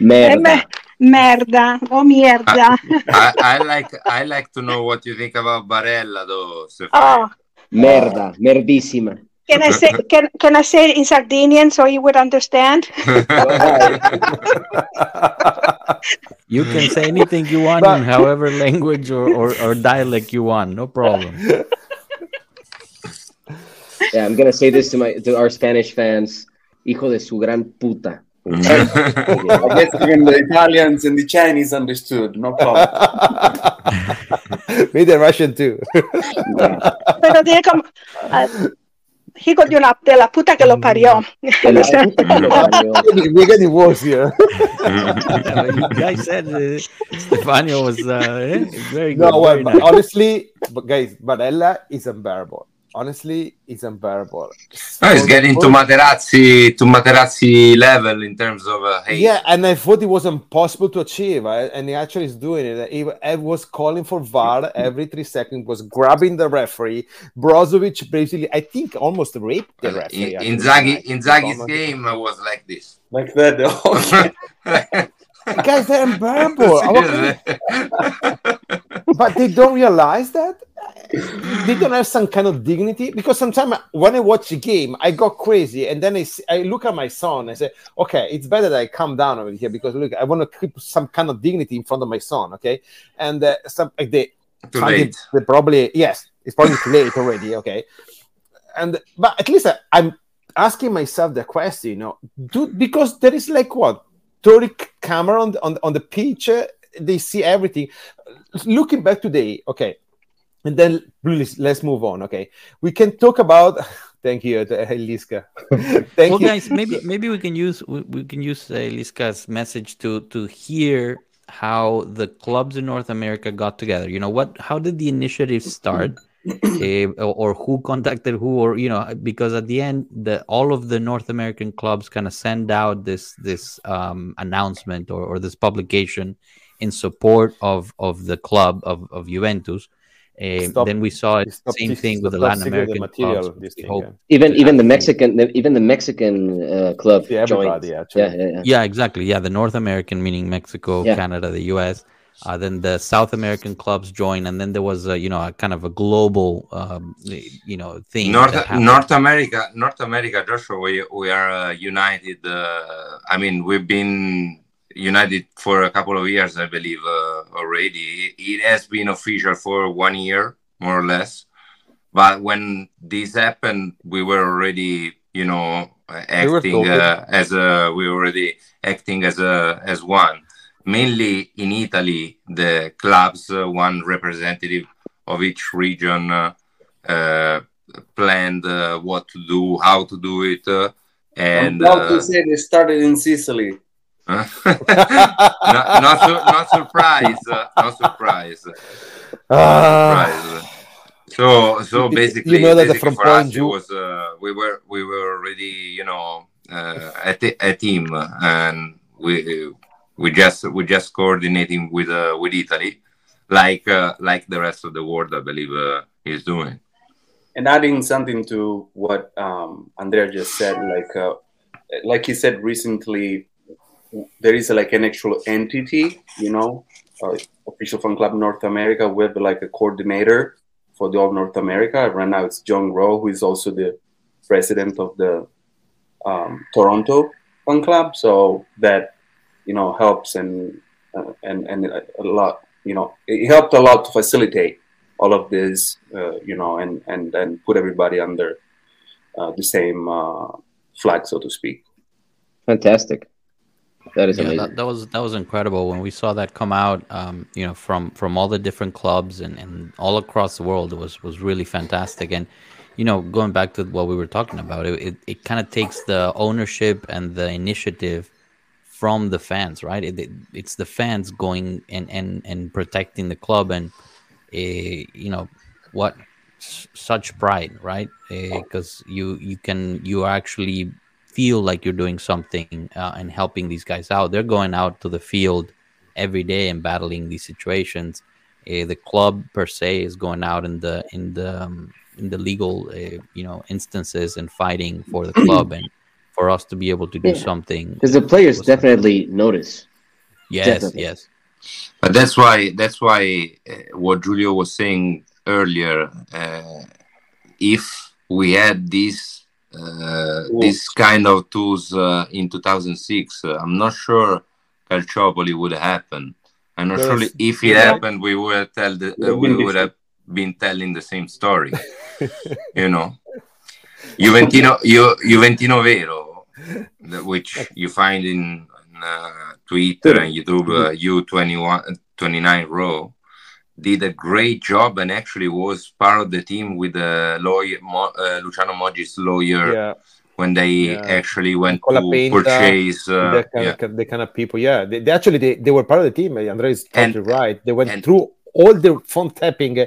Merda. Merda. Oh, mierda. I, [laughs] I like I like to know what you think about Barella though. Stefano. Oh, Merda. Merdísima. Can I say can can I say it in Sardinian so you would understand? [laughs] You can say anything you want But- in however language or, or, or dialect you want, no problem. Yeah, I'm gonna say this to my to our Spanish fans. Hijo de su gran puta. [laughs] I guess even the Italians and the Chinese understood. No problem. [laughs] Me the Russian too. Pero tiene como ah, hijo de una de la puta que lo parió. De la puta que lo [laughs] parió. We're getting worse here. you guys said uh, Stefano was uh, eh, very good. No, well, very but nice. honestly, but guys, Barella is unbearable. Honestly, it's unbearable. No, it's getting to Materazzi to Materazzi level in terms of uh, hate. Yeah, and I thought it was impossible to achieve, and he actually is doing it. He, he was calling for VAR every three seconds, was grabbing the referee. Brozovic basically, I think, almost raped the referee. In, actually, Inzaghi, tonight. Inzaghi's Almost. game was like this. Like that. [laughs] Okay. [laughs] [laughs] Guys, they're unbearable. [laughs] Okay, but they don't realize that they don't have some kind of dignity because sometimes when I watch a game, I go crazy, and then I, see, I look at my son and say, "Okay, it's better that I calm down over here because look, I want to keep some kind of dignity in front of my son." Okay, and uh, some like they, Too late. they probably yes, it's probably too late already. Okay, and but at least I, I'm asking myself the question, you know, do because there is like what 30 camera on the, on, on the pitch, uh, they see everything. Looking back today, okay, and then please let's move on. Okay, we can talk about. [laughs] Thank you, uh, Eliska. [laughs] Thank well, you. guys, maybe maybe we can use we, we can use uh, Liska's message to to hear how the clubs in North America got together. You know what? How did the initiative start? [clears throat] eh, or, or who contacted who or you know because at the end the all of the north american clubs kind of send out this this um announcement or, or this publication in support of of the club of, of juventus Eh, Stop- then we saw it Stop same this- thing with the latin stealing the american material, clubs this We thing, hope- yeah. Even even the Mexican the, even the Mexican uh, club Yeah, joined. Yeah, yeah, yeah. Yeah, exactly. Yeah, the North American, meaning Mexico, Yeah. Canada, the U.S. Uh, then the South American clubs joined, and then there was a you know a kind of a global um, you know thing. North. North America, North America, Joshua, we we are uh, united. Uh, I mean, we've been united for a couple of years, I believe, uh, already. It has been official for one year, more or less. But when this happened, we were already, you know, uh, We acting uh, as a. We were already acting as a as one. Mainly in Italy, the clubs, uh, one representative of each region. Uh, uh, planned uh, what to do, how to do it, uh, and I'm proud uh, to say they started in Sicily. [laughs] not, not, su- not surprise, uh, not surprise, Ah, surprise. So, so basically, you know that basically from for us, point it you- was uh, we were we were already, you know, uh, a, t- a team, and we we just we just coordinating with uh, with Italy, like uh, like the rest of the world, I believe, uh, is doing. And adding something to what um, Andrea just said, like uh, like he said recently, there is like an actual entity, you know, uh, official fan club North America with like a coordinator for the all North America. Right now, it's John Rowe, who is also the president of the um, Toronto fan club. So that you know helps and uh, and and a lot, you know, it helped a lot to facilitate all of this, uh, you know, and and and put everybody under uh, the same uh, flag, so to speak. Fantastic. That is Yeah, amazing. that, that was that was incredible when we saw that come out. Um, you know, from from all the different clubs and, and all across the world, it was was really fantastic. And you know, going back to what we were talking about, it it, it kind of takes the ownership and the initiative from the fans, right? It, it, it's the fans going and and and protecting the club, and uh, you know what s- such pride, right? Because you you can you actually feel like you're doing something uh, and helping these guys out. They're going out to the field every day and battling these situations. Uh, the club per se is going out in the in the um, in the legal uh, you know instances and fighting for the club and for us to be able to do Yeah. something Because the players was- definitely notice. yes definitely. yes But that's why that's why uh, what Julio was saying earlier. Uh, if we had this uh, this kind of tools uh, in 2006, uh, I'm not sure Calciopoli would happen. I'm not There sure if it Yeah. happened, we would tell the, uh, we would have been telling the same story. [laughs] you know, Juventino, Ju, Juventino Vero, the- which you find in, in uh, Twitter and YouTube, uh, U21 29 row, did a great job and actually was part of the team with the lawyer Mo, uh, Luciano Moggi's lawyer Yeah, when they Yeah. actually went Nicola to Penta, purchase. Uh, the, kind yeah. of, the kind of people. Yeah, they, they actually they, they were part of the team. Andre is And- totally right. They went and- through all the phone tapping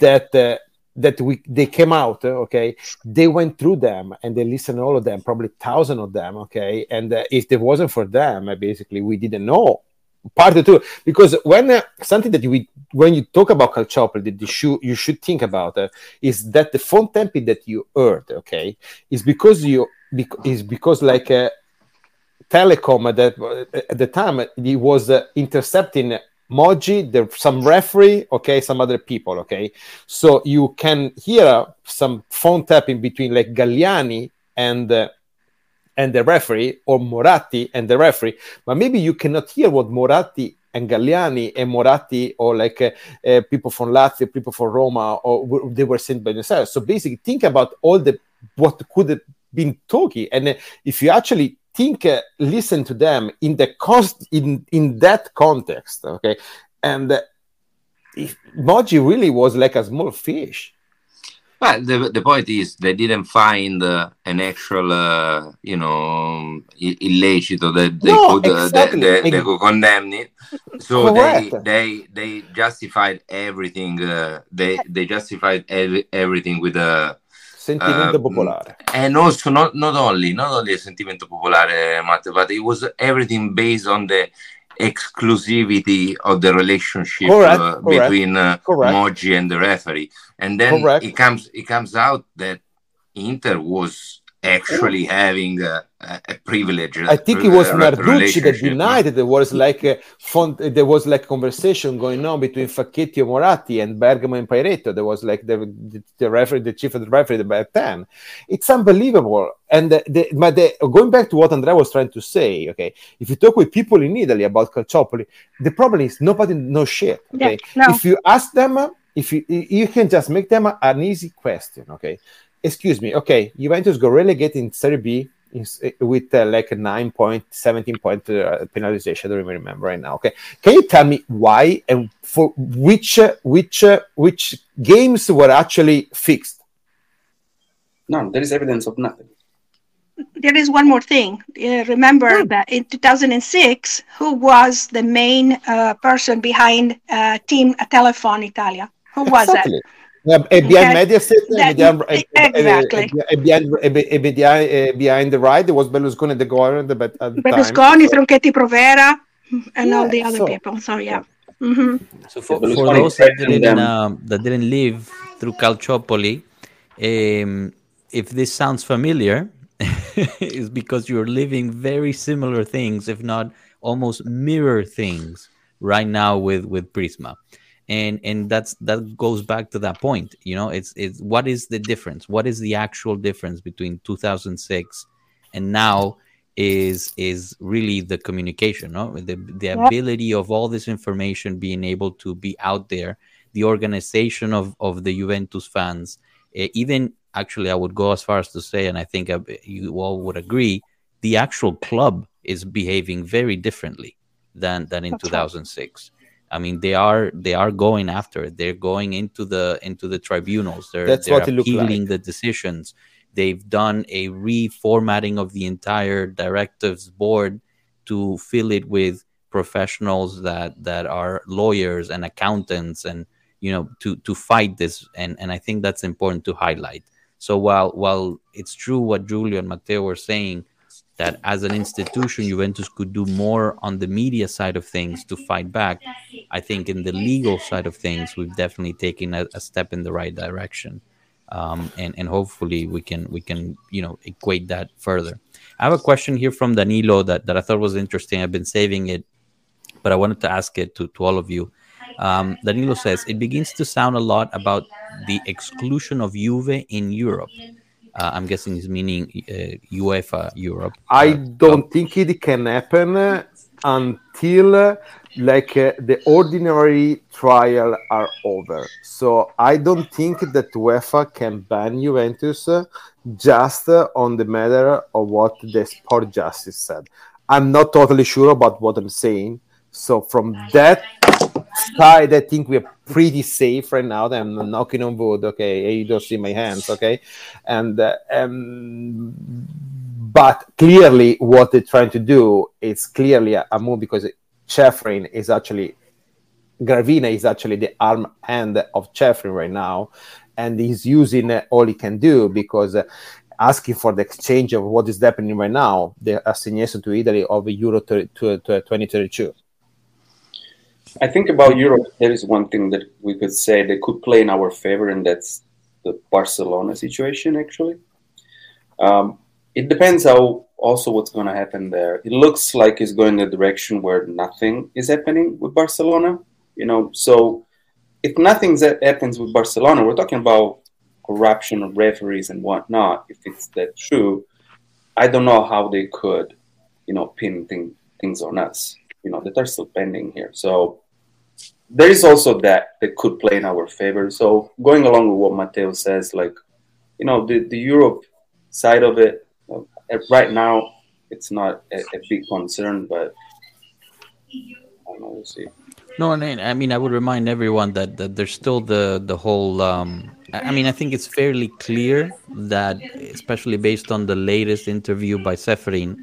that uh, that we they came out. uh, Okay, they went through them and they listened all of them, probably thousand of them. Okay, and uh, if it wasn't for them, uh, basically we didn't know part of two because when uh, something that we when you talk about Calciopoli that you should you should think about uh, is that the phone tapping that you heard okay is because you bec- is because like telecom at that at the time he was intercepting Moggi, the, some referee, okay, some other people, okay. So you can hear some phone tapping between like Galliani and uh, and the referee, or Moratti and the referee, but maybe you cannot hear what Moratti and Galliani and Moratti or like uh, uh, people from Lazio, people from Roma, or w- they were sent by themselves. So basically, think about all the what could have been talking, and uh, if you actually think, uh, listen to them in the cost in in that context, okay, and uh, if Moggi really was like a small fish. Well, the, the point is they didn't find uh, an actual, uh, you know, illecito that they No, could uh, exactly. they, they, they could condemn it. So they, Correct. they they justified everything. Uh, they they justified every, everything with a Sentimento Um, popolare. and also not not only not only a sentimento popolare, Matt, but it was everything based on the exclusivity of the relationship Correct, uh, correct, between uh, correct. Moggi and the referee, and then Correct. it comes it comes out that Inter was actually having a, a, a privilege. I think it was Narducci that denied that there was like a font, there was like conversation going on between Facchetti and Moratti and Bergamo and Pairetto. There was like the the, the referee, the chief of the referee back then. It's unbelievable. And the, the, but the, going back to what Andrea was trying to say, okay, if you talk with people in Italy about Calciopoli, the problem is nobody knows shit. Yeah, Okay, no. if you ask them, if you you can just make them an easy question, okay. Excuse me, okay, Juventus got relegated in Serie B in, with uh, like a 9 point, 17 point uh, penalization. I don't even remember right now. Okay, can you tell me why and for which uh, which uh, which games were actually fixed? No, there is evidence of nothing. There is one more thing. Uh, remember that in 2006, who was the main uh, person behind uh, Team Telefon Italia? Who was that? Exactly. Yeah, behind Okay. Mediaset, That- behind, exactly. behind, be- behind, behind the right, there was Berlusconi, the governor, but at the time. Berlusconi, Tronchetti Provera, and all the other so- people. So yeah. hmm So for, Berlusconi for those that didn't them. um, that didn't live through Calciopoli, um, if this sounds familiar, [laughs] it's because you're living very similar things, if not almost mirror things, right now with with Prisma, and and that's that goes back to that point. You know, it's it's what is the difference? What is the actual difference between 2006 and now? is is really the communication no the the Yeah. ability of all this information being able to be out there the organization of of the Juventus fans eh, even actually I would go as far as to say and I think uh, you all would agree the actual club is behaving very differently than than in That's right. 2006 I mean they are they are going after it. They're going into the into the tribunals. They're That's they're what appealing the decisions. They've done a reformatting of the entire directives board to fill it with professionals that that are lawyers and accountants and you know to to fight this. And and I think that's important to highlight. So while while it's true what Julio and Matteo were saying that as an institution Juventus could do more on the media side of things to fight back I think in the legal side of things, we've definitely taken a, a step in the right direction, um, and and hopefully we can we can you know equate that further. I have a question here from Danilo that that I thought was interesting. I've been saving it, but I wanted to ask it to to all of you. Um, Danilo says it begins to sound a lot about the exclusion of Juve in Europe. Uh, I'm guessing he's meaning uh, UEFA Europe. I Uh, don't think it can happen until like uh, the ordinary trial are over. So I don't think that UEFA can ban Juventus just on the matter of what the sport justice said. I'm not totally sure about what I'm saying. So from that side, I think we're pretty safe right now. I'm knocking on wood. Okay, you don't see my hands. Okay, and uh, um, but clearly, what they're trying to do is clearly a, a move because Ceferin is actually Gravina is actually the arm hand of Ceferin right now, and he's using uh, all he can do because. Uh, asking for the exchange of what is happening right now, the assignation to Italy of Euro to, to, to 2032. I think about Europe, there is one thing that we could say that could play in our favor, and that's the Barcelona situation, actually. Um, it depends how also what's going to happen there. It looks like it's going in a direction where nothing is happening with Barcelona, you know. So if nothing that happens with Barcelona, we're talking about corruption of referees and whatnot. If it's that true, I don't know how they could, you know, pin thing, things on us, you know, that are still pending here. So there is also that that could play in our favor. So going along with what Matteo says, like, you know, the, the Europe side of it, uh, right now, it's not a, a big concern, but I don't know, we'll see. No, I I mean, I would remind everyone that, that there's still the the whole. Um, I I mean, I think it's fairly clear that, especially based on the latest interview by Ceferin,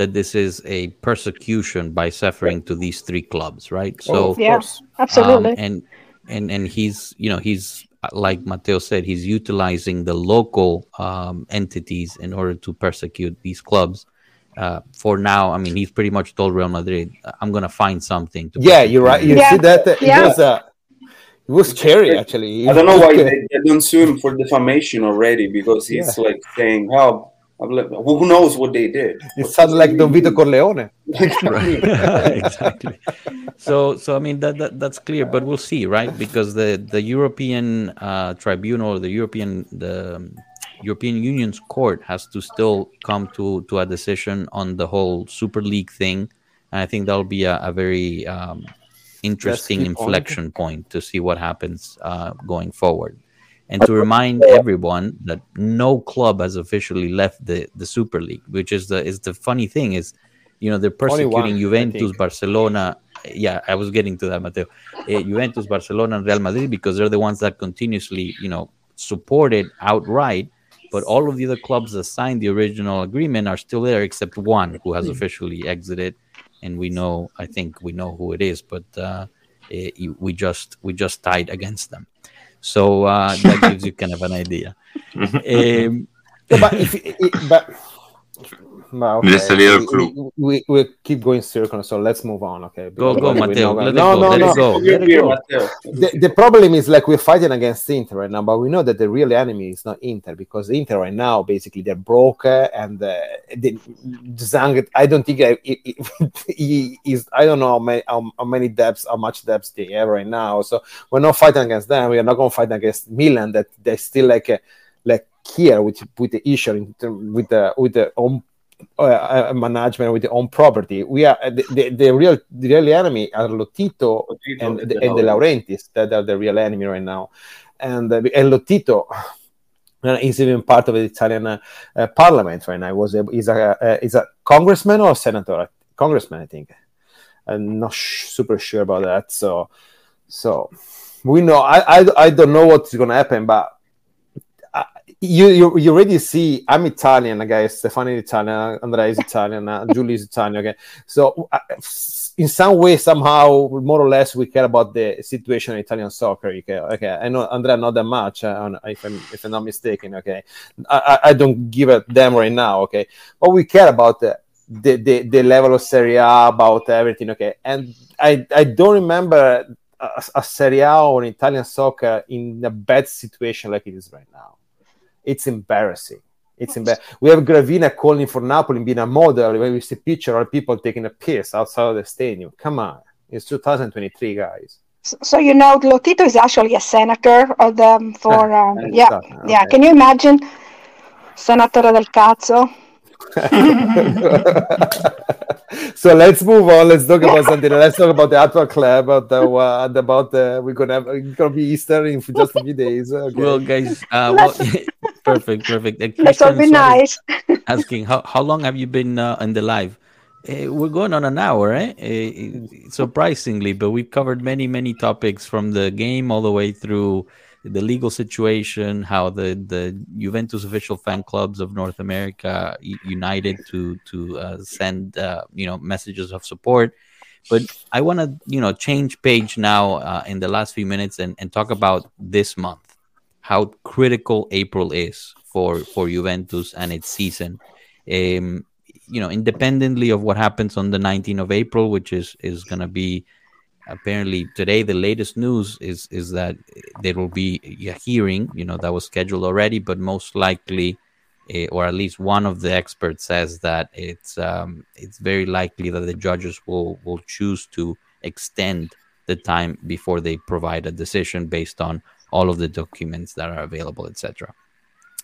that this is a persecution by Ceferin to these three clubs, right? So, Yeah, absolutely. um, and and and he's you know he's like Matteo said, he's utilizing the local um, entities in order to persecute these clubs. Uh, for now, I mean, he's pretty much told Real Madrid, "I'm gonna find something." To Yeah, you're right. You Yeah. see that? uh, It Yeah. was uh, it was scary actually. I don't know why they, they don't sue him for defamation already because he's like saying, "How? Who who knows what they did?" It sounds like Don Vito Corleone. [laughs] [laughs] exactly. So, so I mean that, that that's clear, but we'll see, right? Because the the European uh, Tribunal, the European the um, European Union's court has to still come to to a decision on the whole Super League thing, and I think that'll be a, a very um, interesting keep on. inflection point to see what happens uh, going forward. And to remind everyone that no club has officially left the, the Super League, which is the is the funny thing is, you know, they're one, persecuting Juventus. Barcelona. Yeah, I was getting to that, Mateo. Eh, Juventus, Barcelona, and Real Madrid because they're the ones that continuously, you know, supported outright. But all of the other clubs that signed the original agreement are still there, except one who has officially exited, and we know, I think we know who it is, but uh, eh, you- we just we just tied against them. So uh, that gives you kind of an idea. [laughs] Um, but if it, but, but Just a little we- clue. We, we, we keep going circle, so let's move on. Okay, Go, Because go, we're Matteo. not Let go. no, Let no, no. go. Let go. The, the problem is like we're fighting against Inter right now, but we know that the real enemy is not Inter because Inter right now basically they're broke uh, and uh, the Zhang. I don't think uh, he, he- [laughs] he is. I don't know how many how, how many debts, how much debts they have right now. So we're not fighting against them. We are not going to fight against Milan that they still like uh, like here with with the issue in term- with the with the own uh, uh, management with the own property. We are uh, the, the, the real the real enemy are Lotito and the, and De Laurentiis that are the real enemy right now. And uh, and Lotito uh, is even part of the Italian uh, parliament right now. Was a, he's a uh, a congressman or a senator? Congressman, I think. I'm not sh- super sure about that. So so we know. I I, I don't know what's going to happen, but. You, you you already see I'm Italian guys Stefano is Italian Andrea is Italian uh, [laughs] Julie is Italian okay so uh, in some way somehow more or less we care about the situation in Italian soccer okay, okay. I know Andrea not that much uh, if I'm if I'm not mistaken okay I, I- I don't give a damn right now okay but we care about the, the, the the level of Serie A, about everything. Okay, and I I don't remember a, a Serie A or Italian soccer in a bad situation like it is right now. It's embarrassing. It's embarrassing. We have Gravina calling for Napoli being a model. When we see picture of people taking a piss outside of the stadium. Come on, it's 2023, guys. So, so you know, Lotito is actually a senator of the [laughs] for um, yeah Okay. yeah. Can you imagine, senatore del cazzo? [laughs] so let's move on. Let's talk about something. Let's talk about the actual club. About the what about the we're gonna have it's gonna be Easter in just a few days. Okay. Well, guys, uh, well, [laughs] perfect, perfect. And Let's all be nice. [laughs] asking how, how long have you been uh, in the live? Uh, we're going on an hour, eh? Uh, surprisingly, but we've covered many, many topics from the game all the way through the legal situation, how the, the Juventus official fan clubs of North America united to to uh, send uh, you know messages of support. But I want to you know change page now uh, in the last few minutes and, and talk about this month, how critical April is for for Juventus and its season. Um, you know, independently of what happens on the 19th of April, which is is going to be apparently today the latest news is is that there will be a hearing you know that was scheduled already but most likely eh, or at least one of the experts says that it's um, it's very likely that the judges will will choose to extend the time before they provide a decision based on all of the documents that are available etc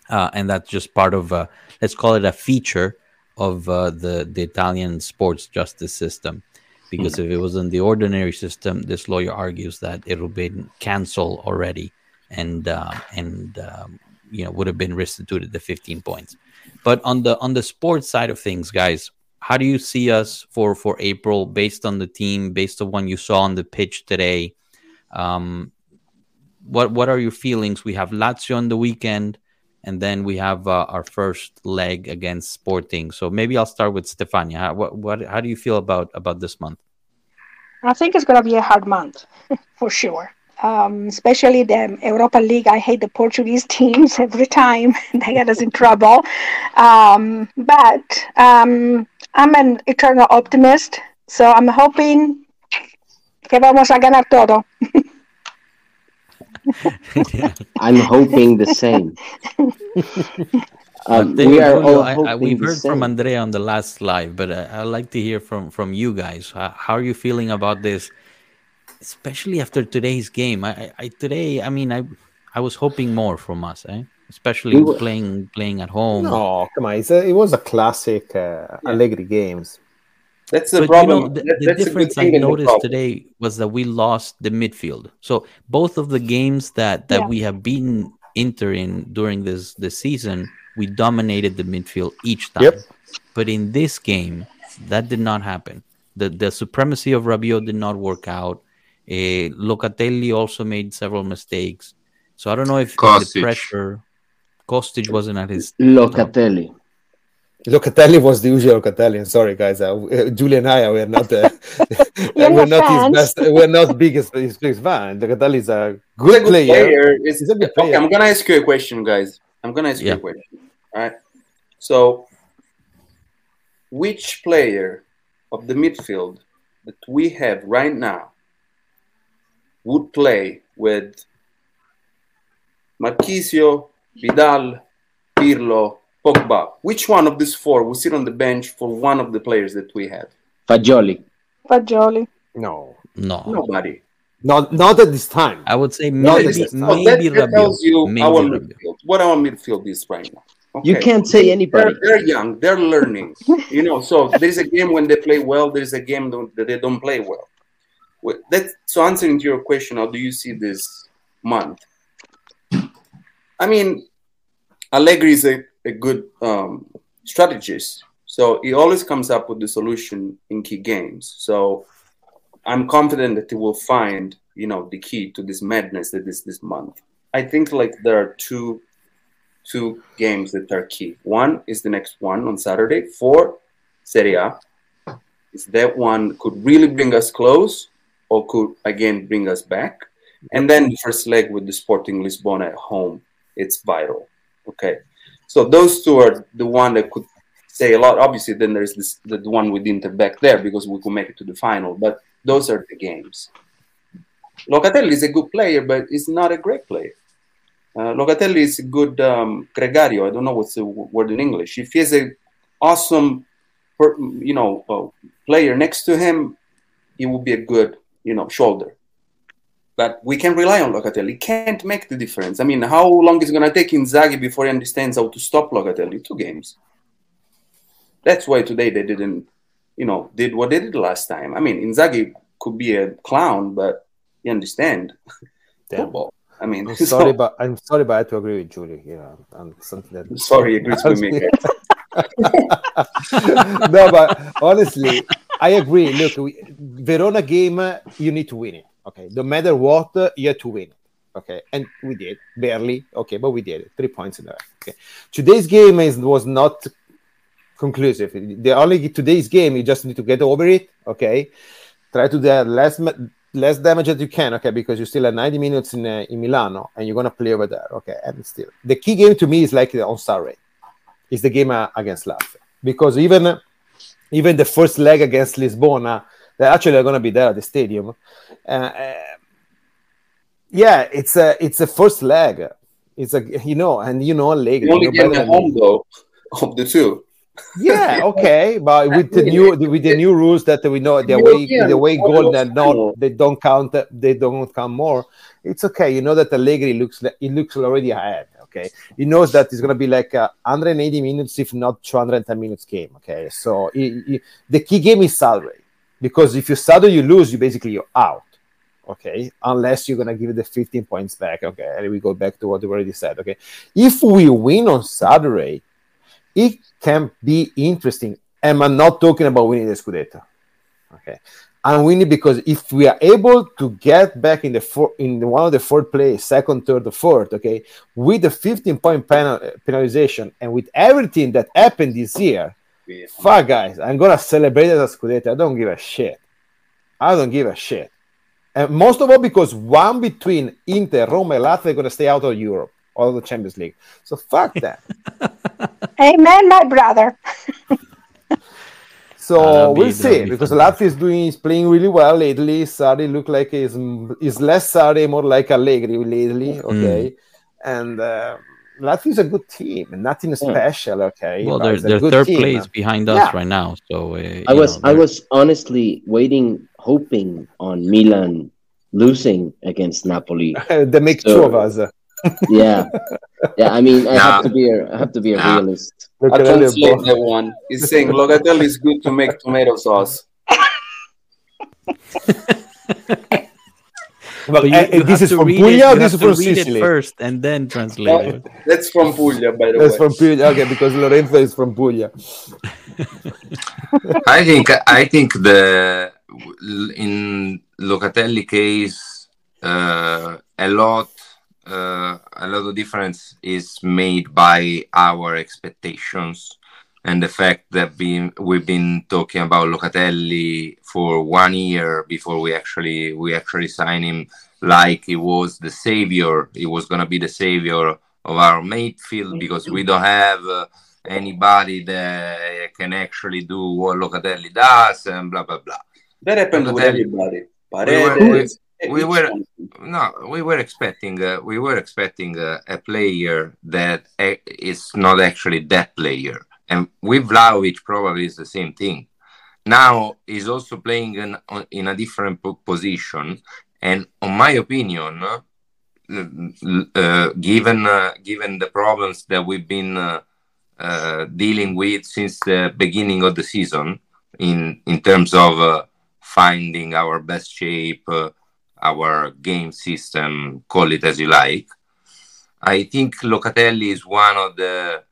uh, and that's just part of uh, let's call it a feature of uh, the the Italian sports justice system. Because if it was in the ordinary system, this lawyer argues that it would have been canceled already, and uh, and um, you know would have been restituted the 15 points. But on the on the sports side of things, guys, how do you see us for for April based on the team, based on what you saw on the pitch today? Um, what what are your feelings? We have Lazio on the weekend and then we have uh, our first leg against Sporting. So maybe I'll start with Stefania. How, what, what, how do you feel about about this month? I think it's going to be a hard month [laughs] for sure. Um, especially the Europa League. I hate the Portuguese [laughs] teams every time [laughs] they get us in trouble. Um, but um, I'm an eternal optimist, so I'm hoping que vamos a ganar todo. [laughs] I'm hoping the same. [laughs] Um, then, we are Julio, all I, I, we've the heard from. Andrea on the last live, but uh, I'd like to hear from from you guys. How, how are you feeling about this, especially after today's game? I, I, I today, I mean, I I was hoping more from us, eh? especially We were- playing playing at home. No, come on. It's a, it was a classic uh, Allegri games. That's the but problem. you know, the, That- the that's a good difference I thing and the noticed today was that we lost the midfield. So both of the games that that Yeah. we have beaten Inter in during this this season, we dominated the midfield each time. Yep. But in this game, that did not happen. The the supremacy of Rabiot did not work out. Uh, Locatelli also made several mistakes. So I don't know if, if the pressure Kostic wasn't at his Locatelli. Locatelli was the usual Locatelli. I'm sorry, guys. Uh, uh, Julie and I, we're not, uh, [laughs] [laughs] we're not not his best. We're not biggest his biggest fan. Locatelli is a good good player. player. It's- He's a good Okay. I'm gonna ask you a question, guys. I'm gonna ask you a question. All right. So, which player of the midfield that we have right now would play with Marchisio, Vidal, Pirlo, Pogba? Which one of these four will sit on the bench for one of the players that we have? Fagioli. Fagioli. No, no. Nobody. not not at this time. I would say No, maybe this is- that, maybe that Rabiot. tells you Maybe our Rabiot. midfield. What our midfield is right now. You can't say anybody. They're, they're young. They're learning. [laughs] You know, so there's a game when they play well. There's a game that they don't play well. Well, That so answering to your question, how do you see this month? I mean, Allegri is a, a good um, strategist, so he always comes up with the solution in key games. So I'm confident that he will find, you know, the key to this madness that is this month. I think like there are two two games that are key. One is the next one on Saturday for Serie A. Is that one could really bring us close or could again bring us back? And then the first leg with the Sporting Lisbon at home, it's vital. Okay. So those two are the one that could say a lot. Obviously, then there's this the one with Inter back there because we could make it to the final. But those are the games. Locatelli is a good player, but he's not a great player. Uh, Locatelli is a good um, gregario. I don't know what's the word in English. If he has a awesome, you know, uh, player next to him, he will be a good, you know, shoulder. But we can rely on Locatelli. He can't make the difference. I mean, how long is it going to take Inzaghi before he understands how to stop Locatelli? Two games. That's why today they didn't, you know, did what they did last time. I mean, Inzaghi could be a clown, but you understand football. I mean, I'm [laughs] sorry, so, but I'm sorry, but I have to agree with Julie here on something that. [laughs] Sorry, agrees with me. [laughs] no, but honestly, I agree. Look, we, Verona game, you need to win it. Okay, no matter what, you have to win. Okay, and we did barely. Okay, but we did it. Three points in there. Okay, today's game is was not conclusive. The only today's game, you just need to get over it. Okay, try to do less less damage as you can, okay, because you still have 90 minutes in uh, in Milano and you're gonna play over there, okay. And still, the key game to me is like on Saturday, is the game uh, against Lazio, because even even the first leg against Lisbona, they actually are gonna be there at the stadium. Uh, uh, yeah, it's a it's a first leg. It's a you know, and you know, leg. You only get the home though of the two yeah, [laughs] okay, but with the new with the new rules that we know the way the way goal that not they don't count they don't count more. It's okay. You know that Allegri looks it looks already ahead. Okay, he knows that it's gonna be like 180 minutes, if not 210 minutes game. Okay, so he, he, the key game is salary because if you Saturday you lose, you basically you're out. Okay, unless you're gonna give the 15 points back. Okay, and we go back to what we already said. Okay, if we win on Saturday it can be interesting. And I'm not talking about winning the Scudetto. Okay. I'm winning because if we are able to get back in the four, in one of the fourth place, second, third, or fourth, okay, with the 15 point penal, penalization and with everything that happened this year, yeah. fuck guys, I'm gonna celebrate it as Scudetto. I don't give a shit. I don't give a shit. And most of all because one between Inter, Roma, and Lazio are gonna stay out of Europe all the Champions League. So fuck that. [laughs] Amen, my brother. [laughs] so we'll see because Lazio is doing is playing really well lately. Sarri look like is is less Sarri, more like Allegri lately. Mm. Okay, mm. and. Uh, Lazio is a good team, nothing special. Okay, well, they're, they're third team. place behind us yeah. right now. So uh, I was know, I was honestly waiting, hoping on Milan losing against Napoli. [laughs] they make so, two of us yeah, yeah. [laughs] I mean, I have to be a, I have to be a realist. Look I translate that one. He's saying Locatelli is good to make tomato sauce. [laughs] But you, you this is from Puglia. This is from Sicily. first, and then translate it. That's from Puglia, by the That's way. from Puglia. Okay, because Lorenzo is from Puglia. [laughs] I think I think the in Locatelli case uh, a lot uh, a lot of difference is made by our expectations and the fact that been, we've been talking about Locatelli for one year before we actually we actually signed him like he was the savior. He was gonna be the savior of our midfield because we don't have uh, anybody that can actually do what Locatelli does and blah blah blah. That happened Locatelli, with everybody. Paredes, we were no we were expecting uh, we were expecting uh, a player that uh, is not actually that player and with Vlahovic probably is the same thing now he's also playing in, in a different position and on my opinion uh, uh given uh, given the problems that we've been uh, dealing with since the beginning of the season in in terms of finding our best shape our game system, call it as you like. I think Locatelli is one of the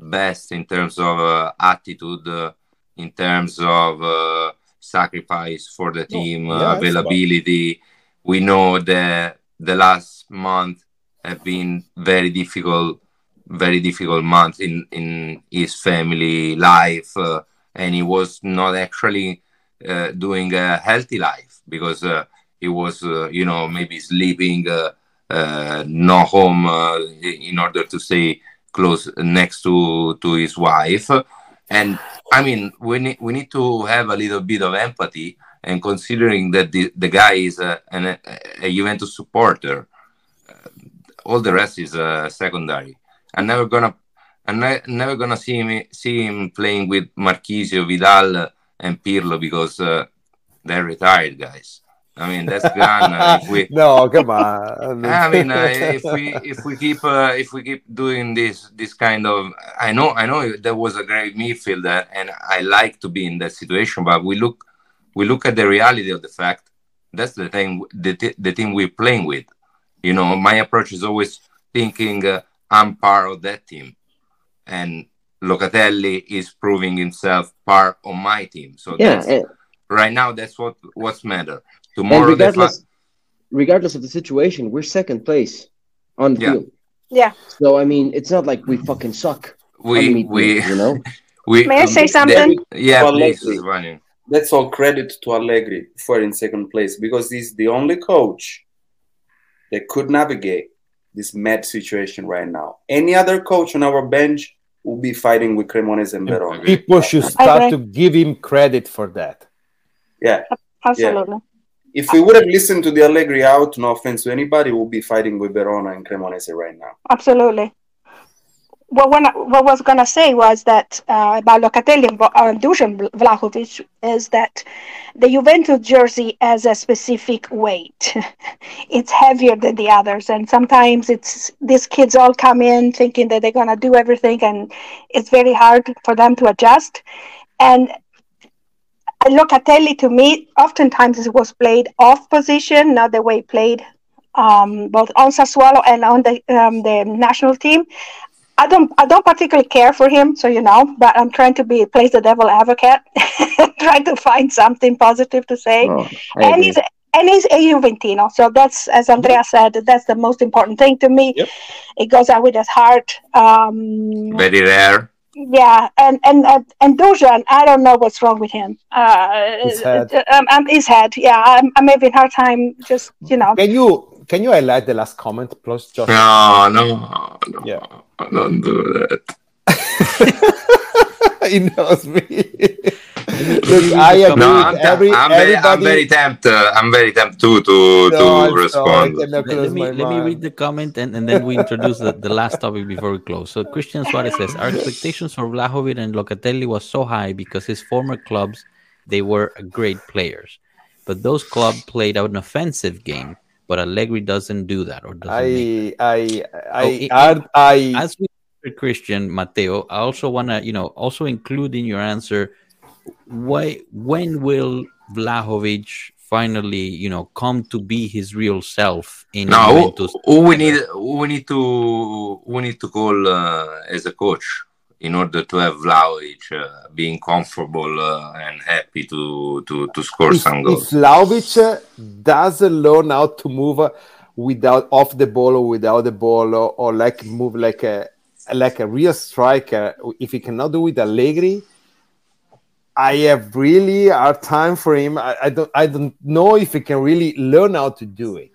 best in terms of uh, attitude, uh, in terms of uh, sacrifice for the team, uh, yeah, availability. We know that the last month have been very difficult, very difficult month in in his family life, uh, and he was not actually uh, doing a healthy life because he was, uh, you know, maybe sleeping uh, uh, no home in order to stay close next to to his wife and I mean, we need we need to have a little bit of empathy, and considering that the, the guy is a, an, a Juventus supporter, uh, all the rest is uh, secondary. I'm never gonna I'm ne- never gonna see him see him playing with Marchisio, Vidal, and Pirlo because uh, they're retired guys. I mean, that's gone. Uh, if we, [laughs] no, come on. I mean, uh, if we if we keep uh, if we keep doing this this kind of, I know I know there was a great midfielder, and I like to be in that situation. But we look we look at the reality of the fact. That's the thing. The t- the team we're playing with. You know, my approach is always thinking uh, I'm part of that team, and Locatelli is proving himself part of my team. So Yeah, that's, and, right now that's what what's matter. And Tomorrow, the fa- regardless, regardless of the situation, we're second place on the Yeah. field. Yeah. So I mean, it's not like we fucking suck. on we midfield, we you know. [laughs] we May I say the- something? yeah, please, let's see. Vanya. That's all credit to Allegri for in second place because he's the only coach that could navigate this mad situation right now. Any other coach on our bench will be fighting with Cremonese and Verona. People should start to give him credit for that. Yeah. Absolutely. If we would have listened to the Allegri out, no offense to anybody, we'll be fighting with Verona and Cremonese right now. Absolutely. What, when what I was going to say was that uh, about Locatelli and uh, Dusan Vlahovic is that the Juventus jersey has a specific weight. [laughs] it's heavier than the others, and sometimes it's these kids all come in thinking that they're going to do everything, and it's very hard for them to adjust. And Locatelli, to me, oftentimes it was played off position, not the way he played um, both on Sassuolo and on the um, the national team. I don't I don't particularly care for him, so you know, but I'm trying to be plays the devil advocate, [laughs] trying to find something positive to say. Oh, and he's and he's a Juventino, so that's as Andrea said, that's the most important thing to me. Yep. It goes out with his heart. Um, Very rare. Yeah, and and uh, and Dusan, I don't know what's wrong with him. Uh, His head. uh, um, um, his head. Yeah, I'm, I'm having a hard time. Just you know. Can you can you highlight the last comment, plus, Josh? No, no, no. Yeah. Don't do that. [laughs] he knows me. [laughs] Let Look, I agree No, I'm, te- every, I'm, very, I'm very tempted. I'm very tempted to to, No, to I'm sorry, respond. Let, let me let me read the comment and, and then we introduce the, the last topic before we close. So Christian Suarez says our expectations for Vlahovic and Locatelli was so high because his former clubs they were great players, but those clubs played out an offensive game. But Allegri doesn't do that or doesn't. make I I I oh, it- I, I as we Christian Mateo, I also want to, you know, also include in your answer, why, when will Vlahovic finally, you know, come to be his real self in No, Juventus? who, who we need who we need to who we need to call uh, as a coach in order to have Vlahovic uh, being comfortable uh, and happy to to to score if, some if goals. Vlahovic uh, doesn't learn how to move uh, without off the ball or without the ball or, or like move like a like a real striker, if he cannot do it Allegri, I have really hard time for him. I, I don't I don't know if he can really learn how to do it.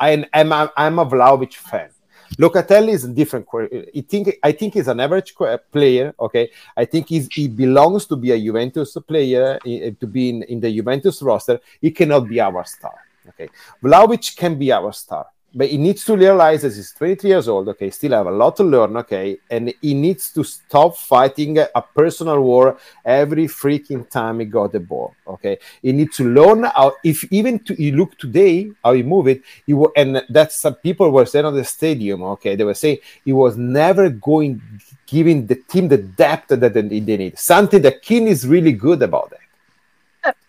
I, I'm a, I'm a Vlahovic fan. Locatelli is a different. I think I think he's an average player. Okay, I think he belongs to be a Juventus player eh, to be in, in the Juventus roster. He cannot be our star. Okay, Vlahovic can be our star, but he needs to realize that he's 23 years old. Okay, still have a lot to learn. Okay, and he needs to stop fighting a personal war every freaking time he got the ball. Okay, he needs to learn how. If even to, you look today how he move it, he wa- and that's some people were saying on the stadium. Okay, they were saying he was never going giving the team the depth that they need. Something that Kean is really good about that.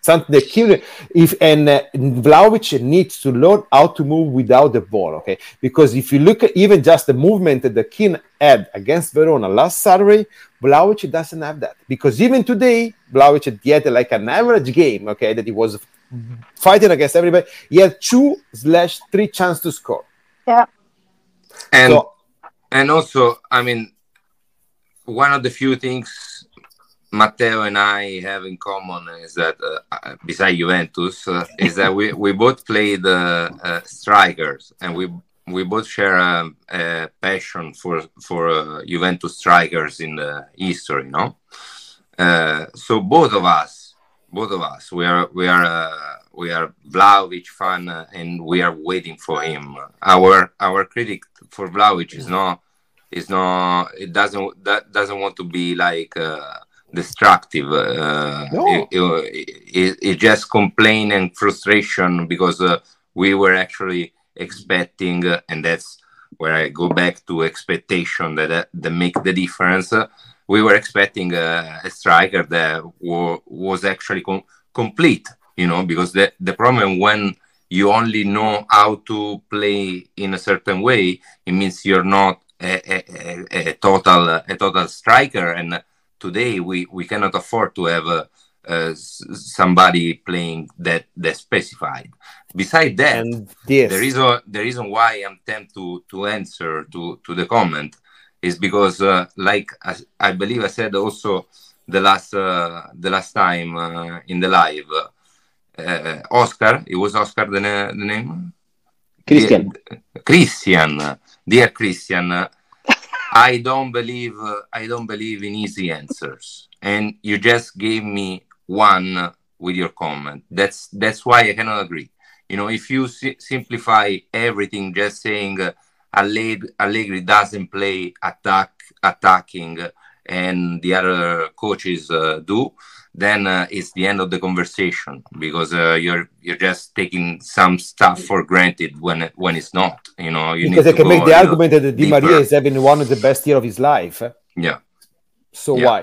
Something that Kean, if and uh, Vlahovic needs to learn how to move without the ball. Okay, because if you look at even just the movement that the Kean had against Verona last Saturday, Vlahovic doesn't have that. Because even today, Vlahovic had like an average game. Okay, that he was fighting against everybody. He had two slash three chances to score. Yeah. And So- and also, I mean, one of the few things Matteo and I have in common is that, uh, beside Juventus, uh, is that we, we both played uh, uh, strikers, and we we both share a, a passion for for uh, Juventus strikers in the history, no? Uh, so both of us, both of us, we are we are uh, we are Vlahovic fan, uh, and we are waiting for him. Our our critic for Vlahovic is not is not it doesn't that doesn't want to be like uh, destructive. Uh, No. it, it, it, just complain and frustration because uh, we were actually expecting, uh, and that's where I go back to expectation that uh, that make the difference. Uh, we were expecting uh, a striker that wa- was actually com- complete, you know, because the the problem when you only know how to play in a certain way, it means you're not a, a, a, a total a total striker. And today we, we cannot afford to have uh, uh, somebody playing that that specified. Beside that, And this, the reason the reason why I'm tempted to to answer to to the comment is because uh, like I, I believe I said also the last uh, the last time uh, in the live uh, Oscar it was Oscar the, na- the name Christian. Dear- Christian dear Christian uh, I don't believe uh, I don't believe in easy answers. And you just gave me one with your comment. That's that's why I cannot agree. You know if you si- simplify everything just saying uh, Allegri, doesn't play attack attacking and the other coaches uh, do then uh, it's the end of the conversation because uh, you're you're just taking some stuff for granted when when it's not you know you because need I to can make go the a little argument that Di deeper. Maria is having one of the best year of his life. yeah So Yeah. why?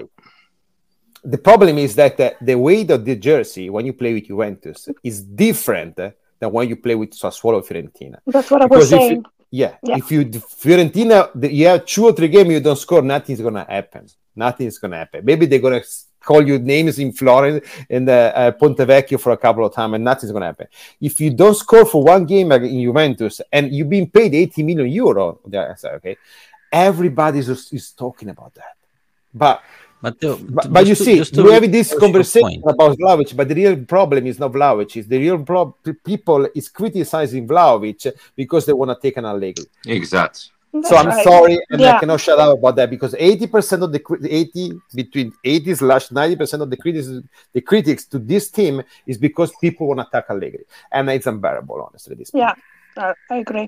The problem is that uh, the weight of the jersey when you play with Juventus is different uh, than when you play with Sassuolo or Fiorentina. That's what I was Because saying. you- Yeah, Yeah. if you Fiorentina, the- you have two or three games, you don't score, nothing's gonna happen. Nothing's gonna happen. Maybe they're gonna s- call you names in Florence and uh, uh, Ponte Vecchio for a couple of times, and nothing's gonna happen. If you don't score for one game in Juventus and you've been paid 80 million euro, yeah, okay, everybody's is, is talking about that. But Matteo, but, but you to- see, we have this conversation about Vlahovic, but the real problem is not Vlahovic. Is the real problem people is criticizing Vlahovic because they want to take an Allegri. exactly So I'm Right. sorry, and I cannot shut up about that because 80% of the 80 between 80 slash 90% of the critics the critics to this team is because people want to attack Allegri, and it's unbearable, honestly. This Yeah, uh, I agree.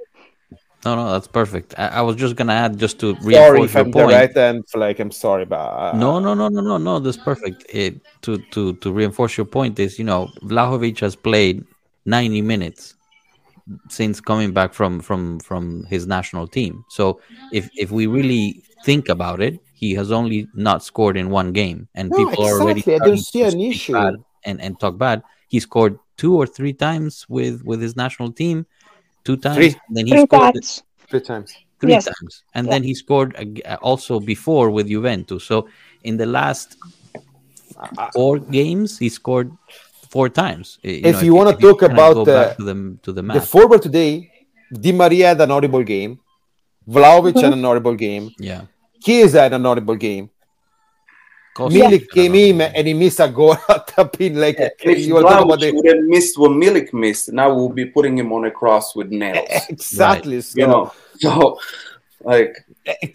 No, no, that's perfect. I, I was just gonna add just to sorry reinforce if your I'm point. direct and like I'm sorry, but uh, No, no, no, no, no, no. That's perfect. It, to to to reinforce your point is, you know, Vlahovic has played 90 minutes since coming back from from from his national team. So if if we really think about it, he has only not scored in one game, and No, people are already. I don't starting see to an speak issue. bad and and talk bad. He scored two or three times with with his national team, two times. Three. Then he Three scored times. three times. three Yes. times, and Yeah. then he scored also before with Juventus. So in the last four games, he scored four times. Uh, If you wanna if talk kinda about, go back uh, to the to the The forward today, Di Maria had an horrible game. Vlahovic had an horrible game. yeah. Chiesa had an horrible game. Kostic Milik came in game. and he missed a goal [laughs] at the pin. Like And if you were talking about Vlahovic the would have missed what Milik missed, now we'll be putting him on a cross with nails. [laughs] exactly. So, you know, so like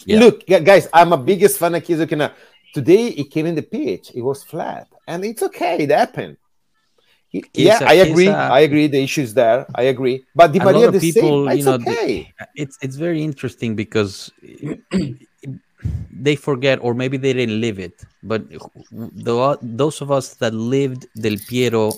Yeah. look, guys, I'm a biggest fan of Chiesa. Can Today he came in the pitch. It was flat, and it's okay. It happened. Yeah, Chiesa- I agree. Chiesa- I agree. The issue is there. I agree. But Di A lot of the people, same. you know, okay. it's it's very interesting because they forget or maybe they didn't live it but the, those of us that lived del piero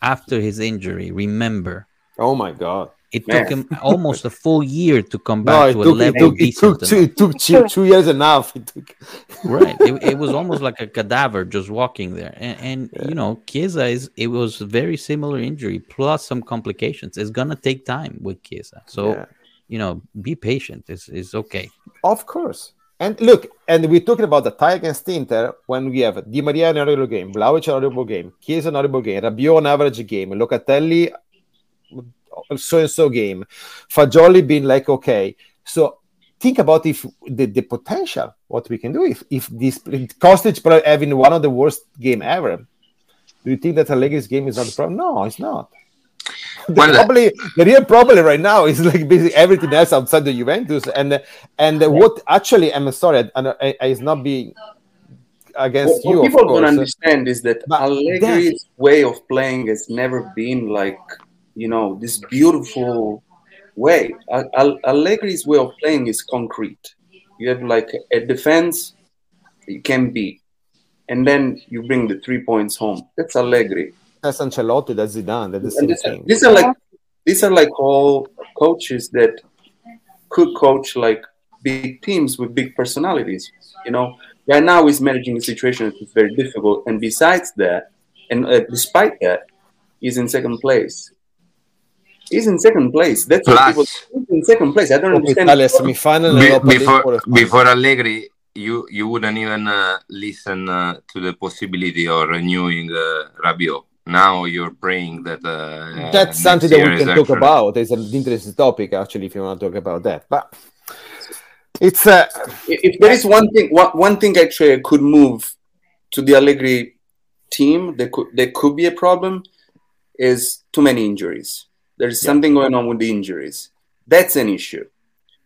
after his injury remember oh my god. It Man. took him almost a full year to come back it to a took, it level took, it took, two, it took two, two years and a half. It took, [laughs] right. It, it was almost like a cadaver just walking there. And, and you know Chiesa is it was a very similar injury plus some complications. It's gonna take time with Chiesa. So Yeah. you know be patient. It's, it's okay. Of course. And look, and we're talking about the tie against Inter when we have Di Maria in a horrible game, Vlahovic an horrible game, Chiesa an horrible game, Rabiot an average game, Locatelli so and so game, Fagioli being like okay. So think about if the, the potential what we can do if if this Kostic probably having one of the worst game ever. Do you think that Allegri's game is not the problem? No, it's not. [laughs] The, Well, uh, probably, the real problem right now is like basically everything else outside the Juventus and and what actually I'm sorry and I, I, it's not being against what, you. what of people don't understand is that But Allegri's way of playing has never been like you know this beautiful way. Al- Al- Allegri's way of playing is concrete. You have like a defense you can beat, and then you bring the three points home. That's Allegri. That's Ancelotti, that's Zidane, that's the same are, thing. these are like these are like all coaches that could coach like big teams with big personalities. You know, right now he's managing a situation that is very difficult, and besides that, and uh, despite that, he's in second place. He's in second place. That's what people. Plus, He's in second place. I don't understand. Italia semifinal be- before before Allegri, you you wouldn't even uh, listen uh, to the possibility of renewing uh, Rabiot. Now you're praying that uh, That's something that we can talk actually- about. It's an interesting topic, actually, if you want to talk about that. But it's uh, if there is one thing, one, one thing actually could move to the Allegri team, there could that could be a problem, is too many injuries. There's something going on with the injuries. That's an issue.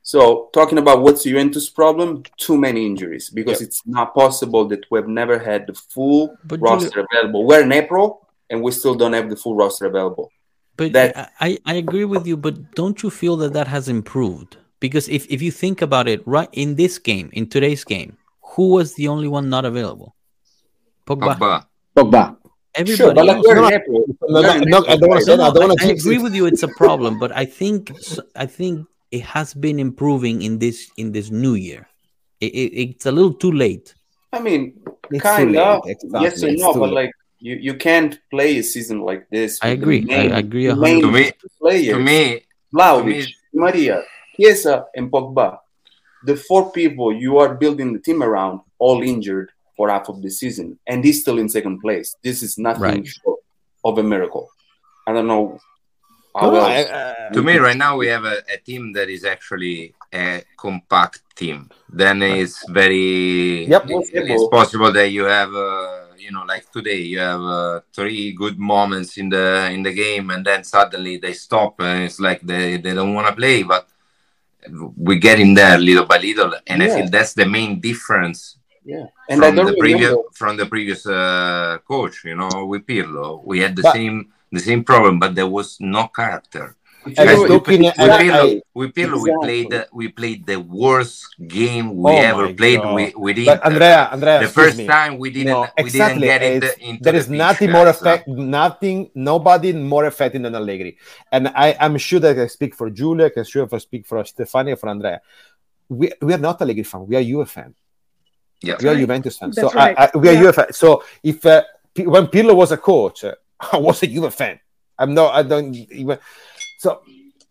So talking about what's Juventus' problem, too many injuries because it's not possible that we've never had the full But roster available. We're in April and we still don't have the full roster available. But That- I, I agree with you, but don't you feel that that has improved? Because if, if you think about it, right in this game, in today's game, who was the only one not available? Pogba. Pogba. Pogba. Everybody Sure, but like else. we're No, in April. no, no, no, I don't want to say that. I don't I, I agree it. with you. It's a problem, but I think I think it has been improving in this in this new year. It, it, it's a little too late. I mean, It's kind of. exactly, Yes or it's no, but late. like you, you can't play a season like this. I with the agree. I- main- I agree a the main To me- players, To me, Vlahovic, to me- Maria, Chiesa, and Pogba. The four people you are building the team around, all injured for half of the season, and he's still in second place. This is nothing Right. short of a miracle. I don't know how No, no. I- uh, to me right now we have a, a team that is actually a compact team then it's very Yep. it- it's possible that you have uh, you know like today you have uh, three good moments in the in the game and then suddenly they stop and it's like they, they don't want to play but we get in there little by little and i Yeah. feel that's the main difference yeah, and I from don't the previous remember. from the previous uh, coach you know with pirlo we had the But- same the same problem but there was no character If I was know- with looking at- with Pirlo, I- with Pirlo we played the, we played the worst game we Oh ever played God. with, with But Andrea, Andrea, the first me. time we didn't No, we exactly. didn't get it It's- into there the is pitch, nothing more guys. effect, nothing, nobody more effective than Allegri. And I, I'm sure that I speak for Julia, I can sure if I speak for Stefania, for Andrea. We, we are not Allegri fan. We are Juve fan. Yeah. We are right. Juventus fan. So That's I, right. I, we are Yeah. Juve fan. So if uh, P- when Pirlo was a coach, uh, [laughs] I was a Juve fan. I'm not. I don't even. So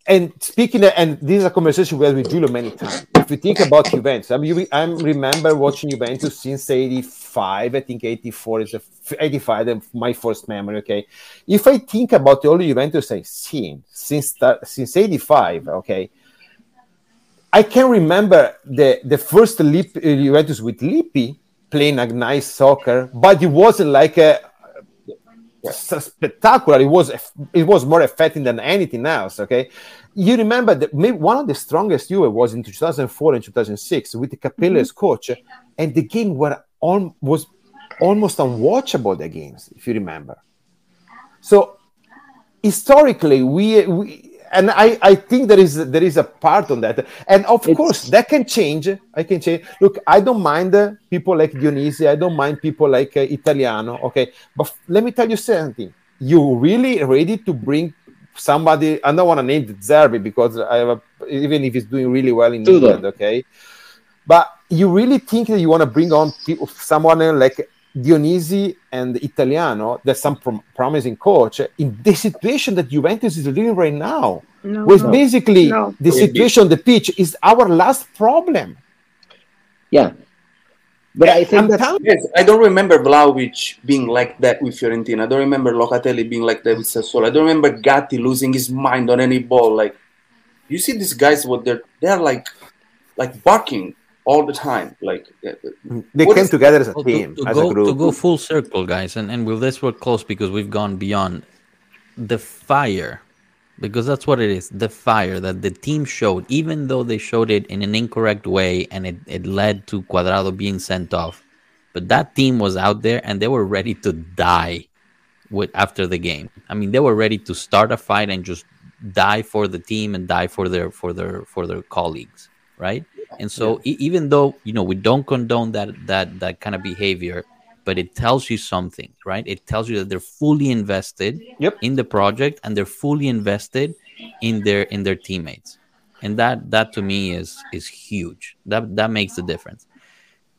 and speaking of, and this is a conversation we had with Giulio many times. If you think about Juventus, I mean, I remember watching Juventus since '85. I think '84 is a, '85. My first memory. Okay, if I think about all the Juventus I've seen since that, since '85, okay, I can remember the the first Lip, uh, Juventus with Lippi playing a nice soccer, but it wasn't like a spectacular. It was it was more effective than anything else. Okay, you remember that maybe one of the strongest Juve was in 2004 and 2006 with the Capello as coach, and the game were on was almost unwatchable. The games, if you remember. So historically, we we. And I, I think there is there is a part on that, and of It's- course that can change. I can change. Look, I don't mind uh, people like Dionisi. I don't mind people like uh, Italiano. Okay, but let me tell you something. You really ready to bring somebody? I don't want to name Zerbi because I have a, even if he's doing really well in. England. Okay, but you really think that you want to bring on people, someone like Dionisi and Italiano, that's some prom- promising coach in the situation that Juventus is living right now, No, was no. basically No. the situation on the pitch is our last problem. Yeah. But I think I'm that's Yes, I don't remember Vlahovic being like that with Fiorentina. I don't remember Locatelli being like that with Sassuolo. I don't remember Gatti losing his mind on any ball. Like, you see these guys, what they're they're like, like barking all the time. Like, uh, they came is- together as a team, to, to as go, a group. to go full circle, guys, and, and with this we're close because we've gone beyond the fire, because that's what it is the fire that the team showed, even though they showed it in an incorrect way and it, it led to Cuadrado being sent off. but that team was out there and they were ready to die with after the game. I mean, they were ready to start a fight and just die for the team and die for their for their for their colleagues, right? And so yeah. e- even though you know we don't condone that that that kind of behavior, but it tells you something, right? It tells you that they're fully invested yep. in the project and they're fully invested in their in their teammates, and that that to me is is huge. That that makes the difference.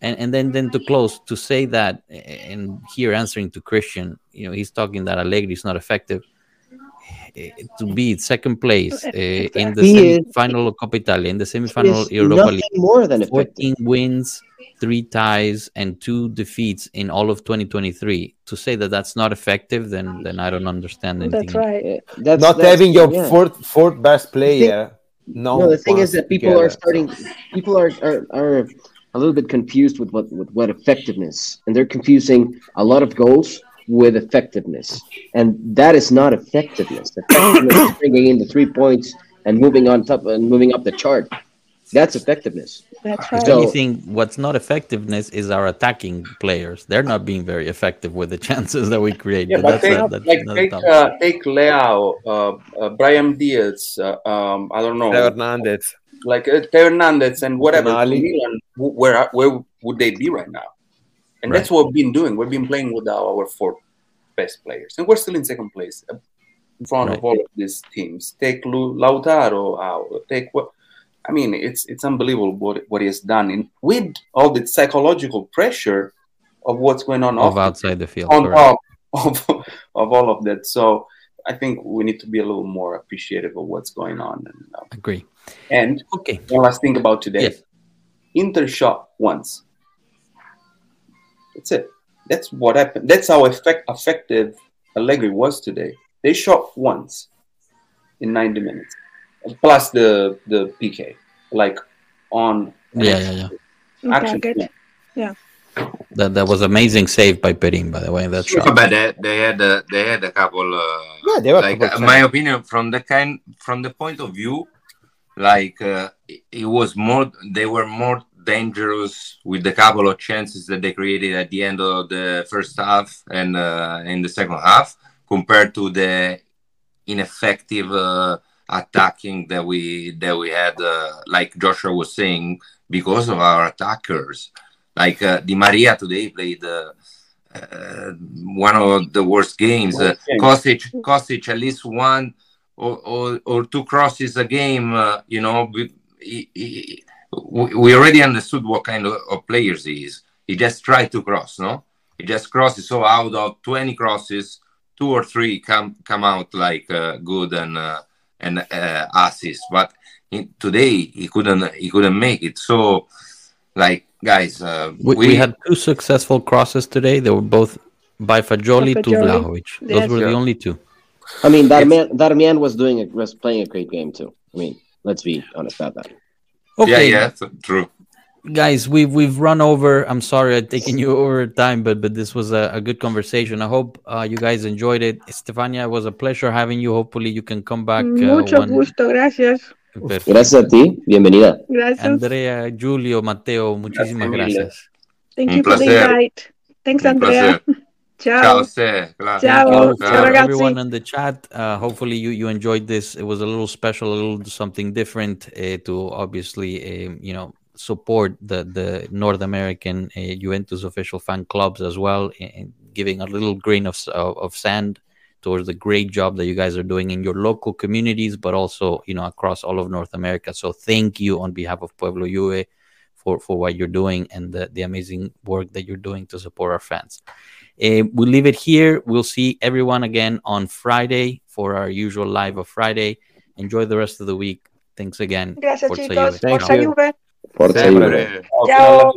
And and then then to close to say that, and here answering to Christian, you know, he's talking that Allegri is not effective to be second place uh, [laughs] in the semi-final of Coppa Italia, in the semi-final Europa League. More than 14 wins, three ties, and two defeats in all of 2023. To say that that's not effective, then then I don't understand anything. That's right. That's, not that's, having your yeah. fourth fourth best player. no, no, the thing is that people together. are starting. People are, are are a little bit confused with what with what effectiveness, and they're confusing a lot of goals with effectiveness, and that is not effectiveness. Effectiveness is bringing in the three points and moving on top and moving up the chart. That's effectiveness. That's right. If anything, what's not effectiveness is our attacking players. They're not being very effective with the chances that we create. Yeah, but, but take, a, like, take, uh, take Leao, uh, uh, Brahim Diaz, uh, um, I don't know. Hernandez. Like uh, Hernandez and whatever. Milan, where, where would they be right now? And right. that's what we've been doing. We've been playing with our, our four best players, and we're still in second place uh, in front right. of all of these teams. Take Lautaro out. Take what? I mean, it's it's unbelievable what what he has done in with all the psychological pressure of what's going on of outside the field on top of, [laughs] of all of that. So I think we need to be a little more appreciative of what's going on. And, uh, Agree. And okay, one last thing about today. Yes. Inter shot once. That's it. That's what happened. That's how effect, effective Allegri was today. They shot once in 90 minutes, plus the the PK, like on yeah yeah yeah action. Okay, yeah. That that was amazing save by Perin, by the way. That shot. But they, they had a, they had a couple. Uh, yeah, they were like uh, my opinion from the kind from the point of view, like uh, it, it was more. They were more dangerous with the couple of chances that they created at the end of the first half and uh, in the second half compared to the ineffective uh, attacking that we that we had uh, like Joshua was saying because of our attackers. Like uh, Di Maria today played uh, uh, one of the worst games. Uh, Kostic, Kostic at least one or, or, or two crosses a game you know he, he, we already understood what kind of, of players he is. He just tried to cross, no? He just crosses. So out of 20 crosses, two or three come come out like uh, good and uh, and uh, assists. But he, today he couldn't he couldn't make it. So like guys, uh, we, we, we, had two successful crosses today. They were both by Fagioli to Vlahovic. Those yes. were the only two. I mean, Darmian, Darmian was doing a, was playing a great game too. I mean, let's be honest about that. Okay. Yeah, yeah, true. Guys, we've we've run over. I'm sorry I've taken you [laughs] over time, but but this was a, a good conversation. I hope uh, you guys enjoyed it. Stefania, it was a pleasure having you. Hopefully you can come back. Uh, Mucho one... gusto, gracias. Perfecto. Gracias a ti, bienvenida. Gracias. Andrea, Julio, Mateo, muchísimas gracias. Thank you for the invite. Thanks, Andrea. [laughs] Ciao. Ciao. Ciao. Ciao, everyone in the chat. Uh, hopefully you, you enjoyed this. It was a little special, a little something different uh, to obviously, uh, you know, support the, the North American uh, Juventus official fan clubs as well, and giving a little grain of, of, of sand towards the great job that you guys are doing in your local communities, but also, you know, across all of North America. So thank you on behalf of Pueblo Juve for, for what you're doing and the, the amazing work that you're doing to support our fans. Uh, we'll leave it here. We'll see everyone again on Friday for our usual live of Friday. Enjoy the rest of the week. Thanks again. Gracias, Forza chicos. Juve. Forza Juve. Forza Juve. Ciao.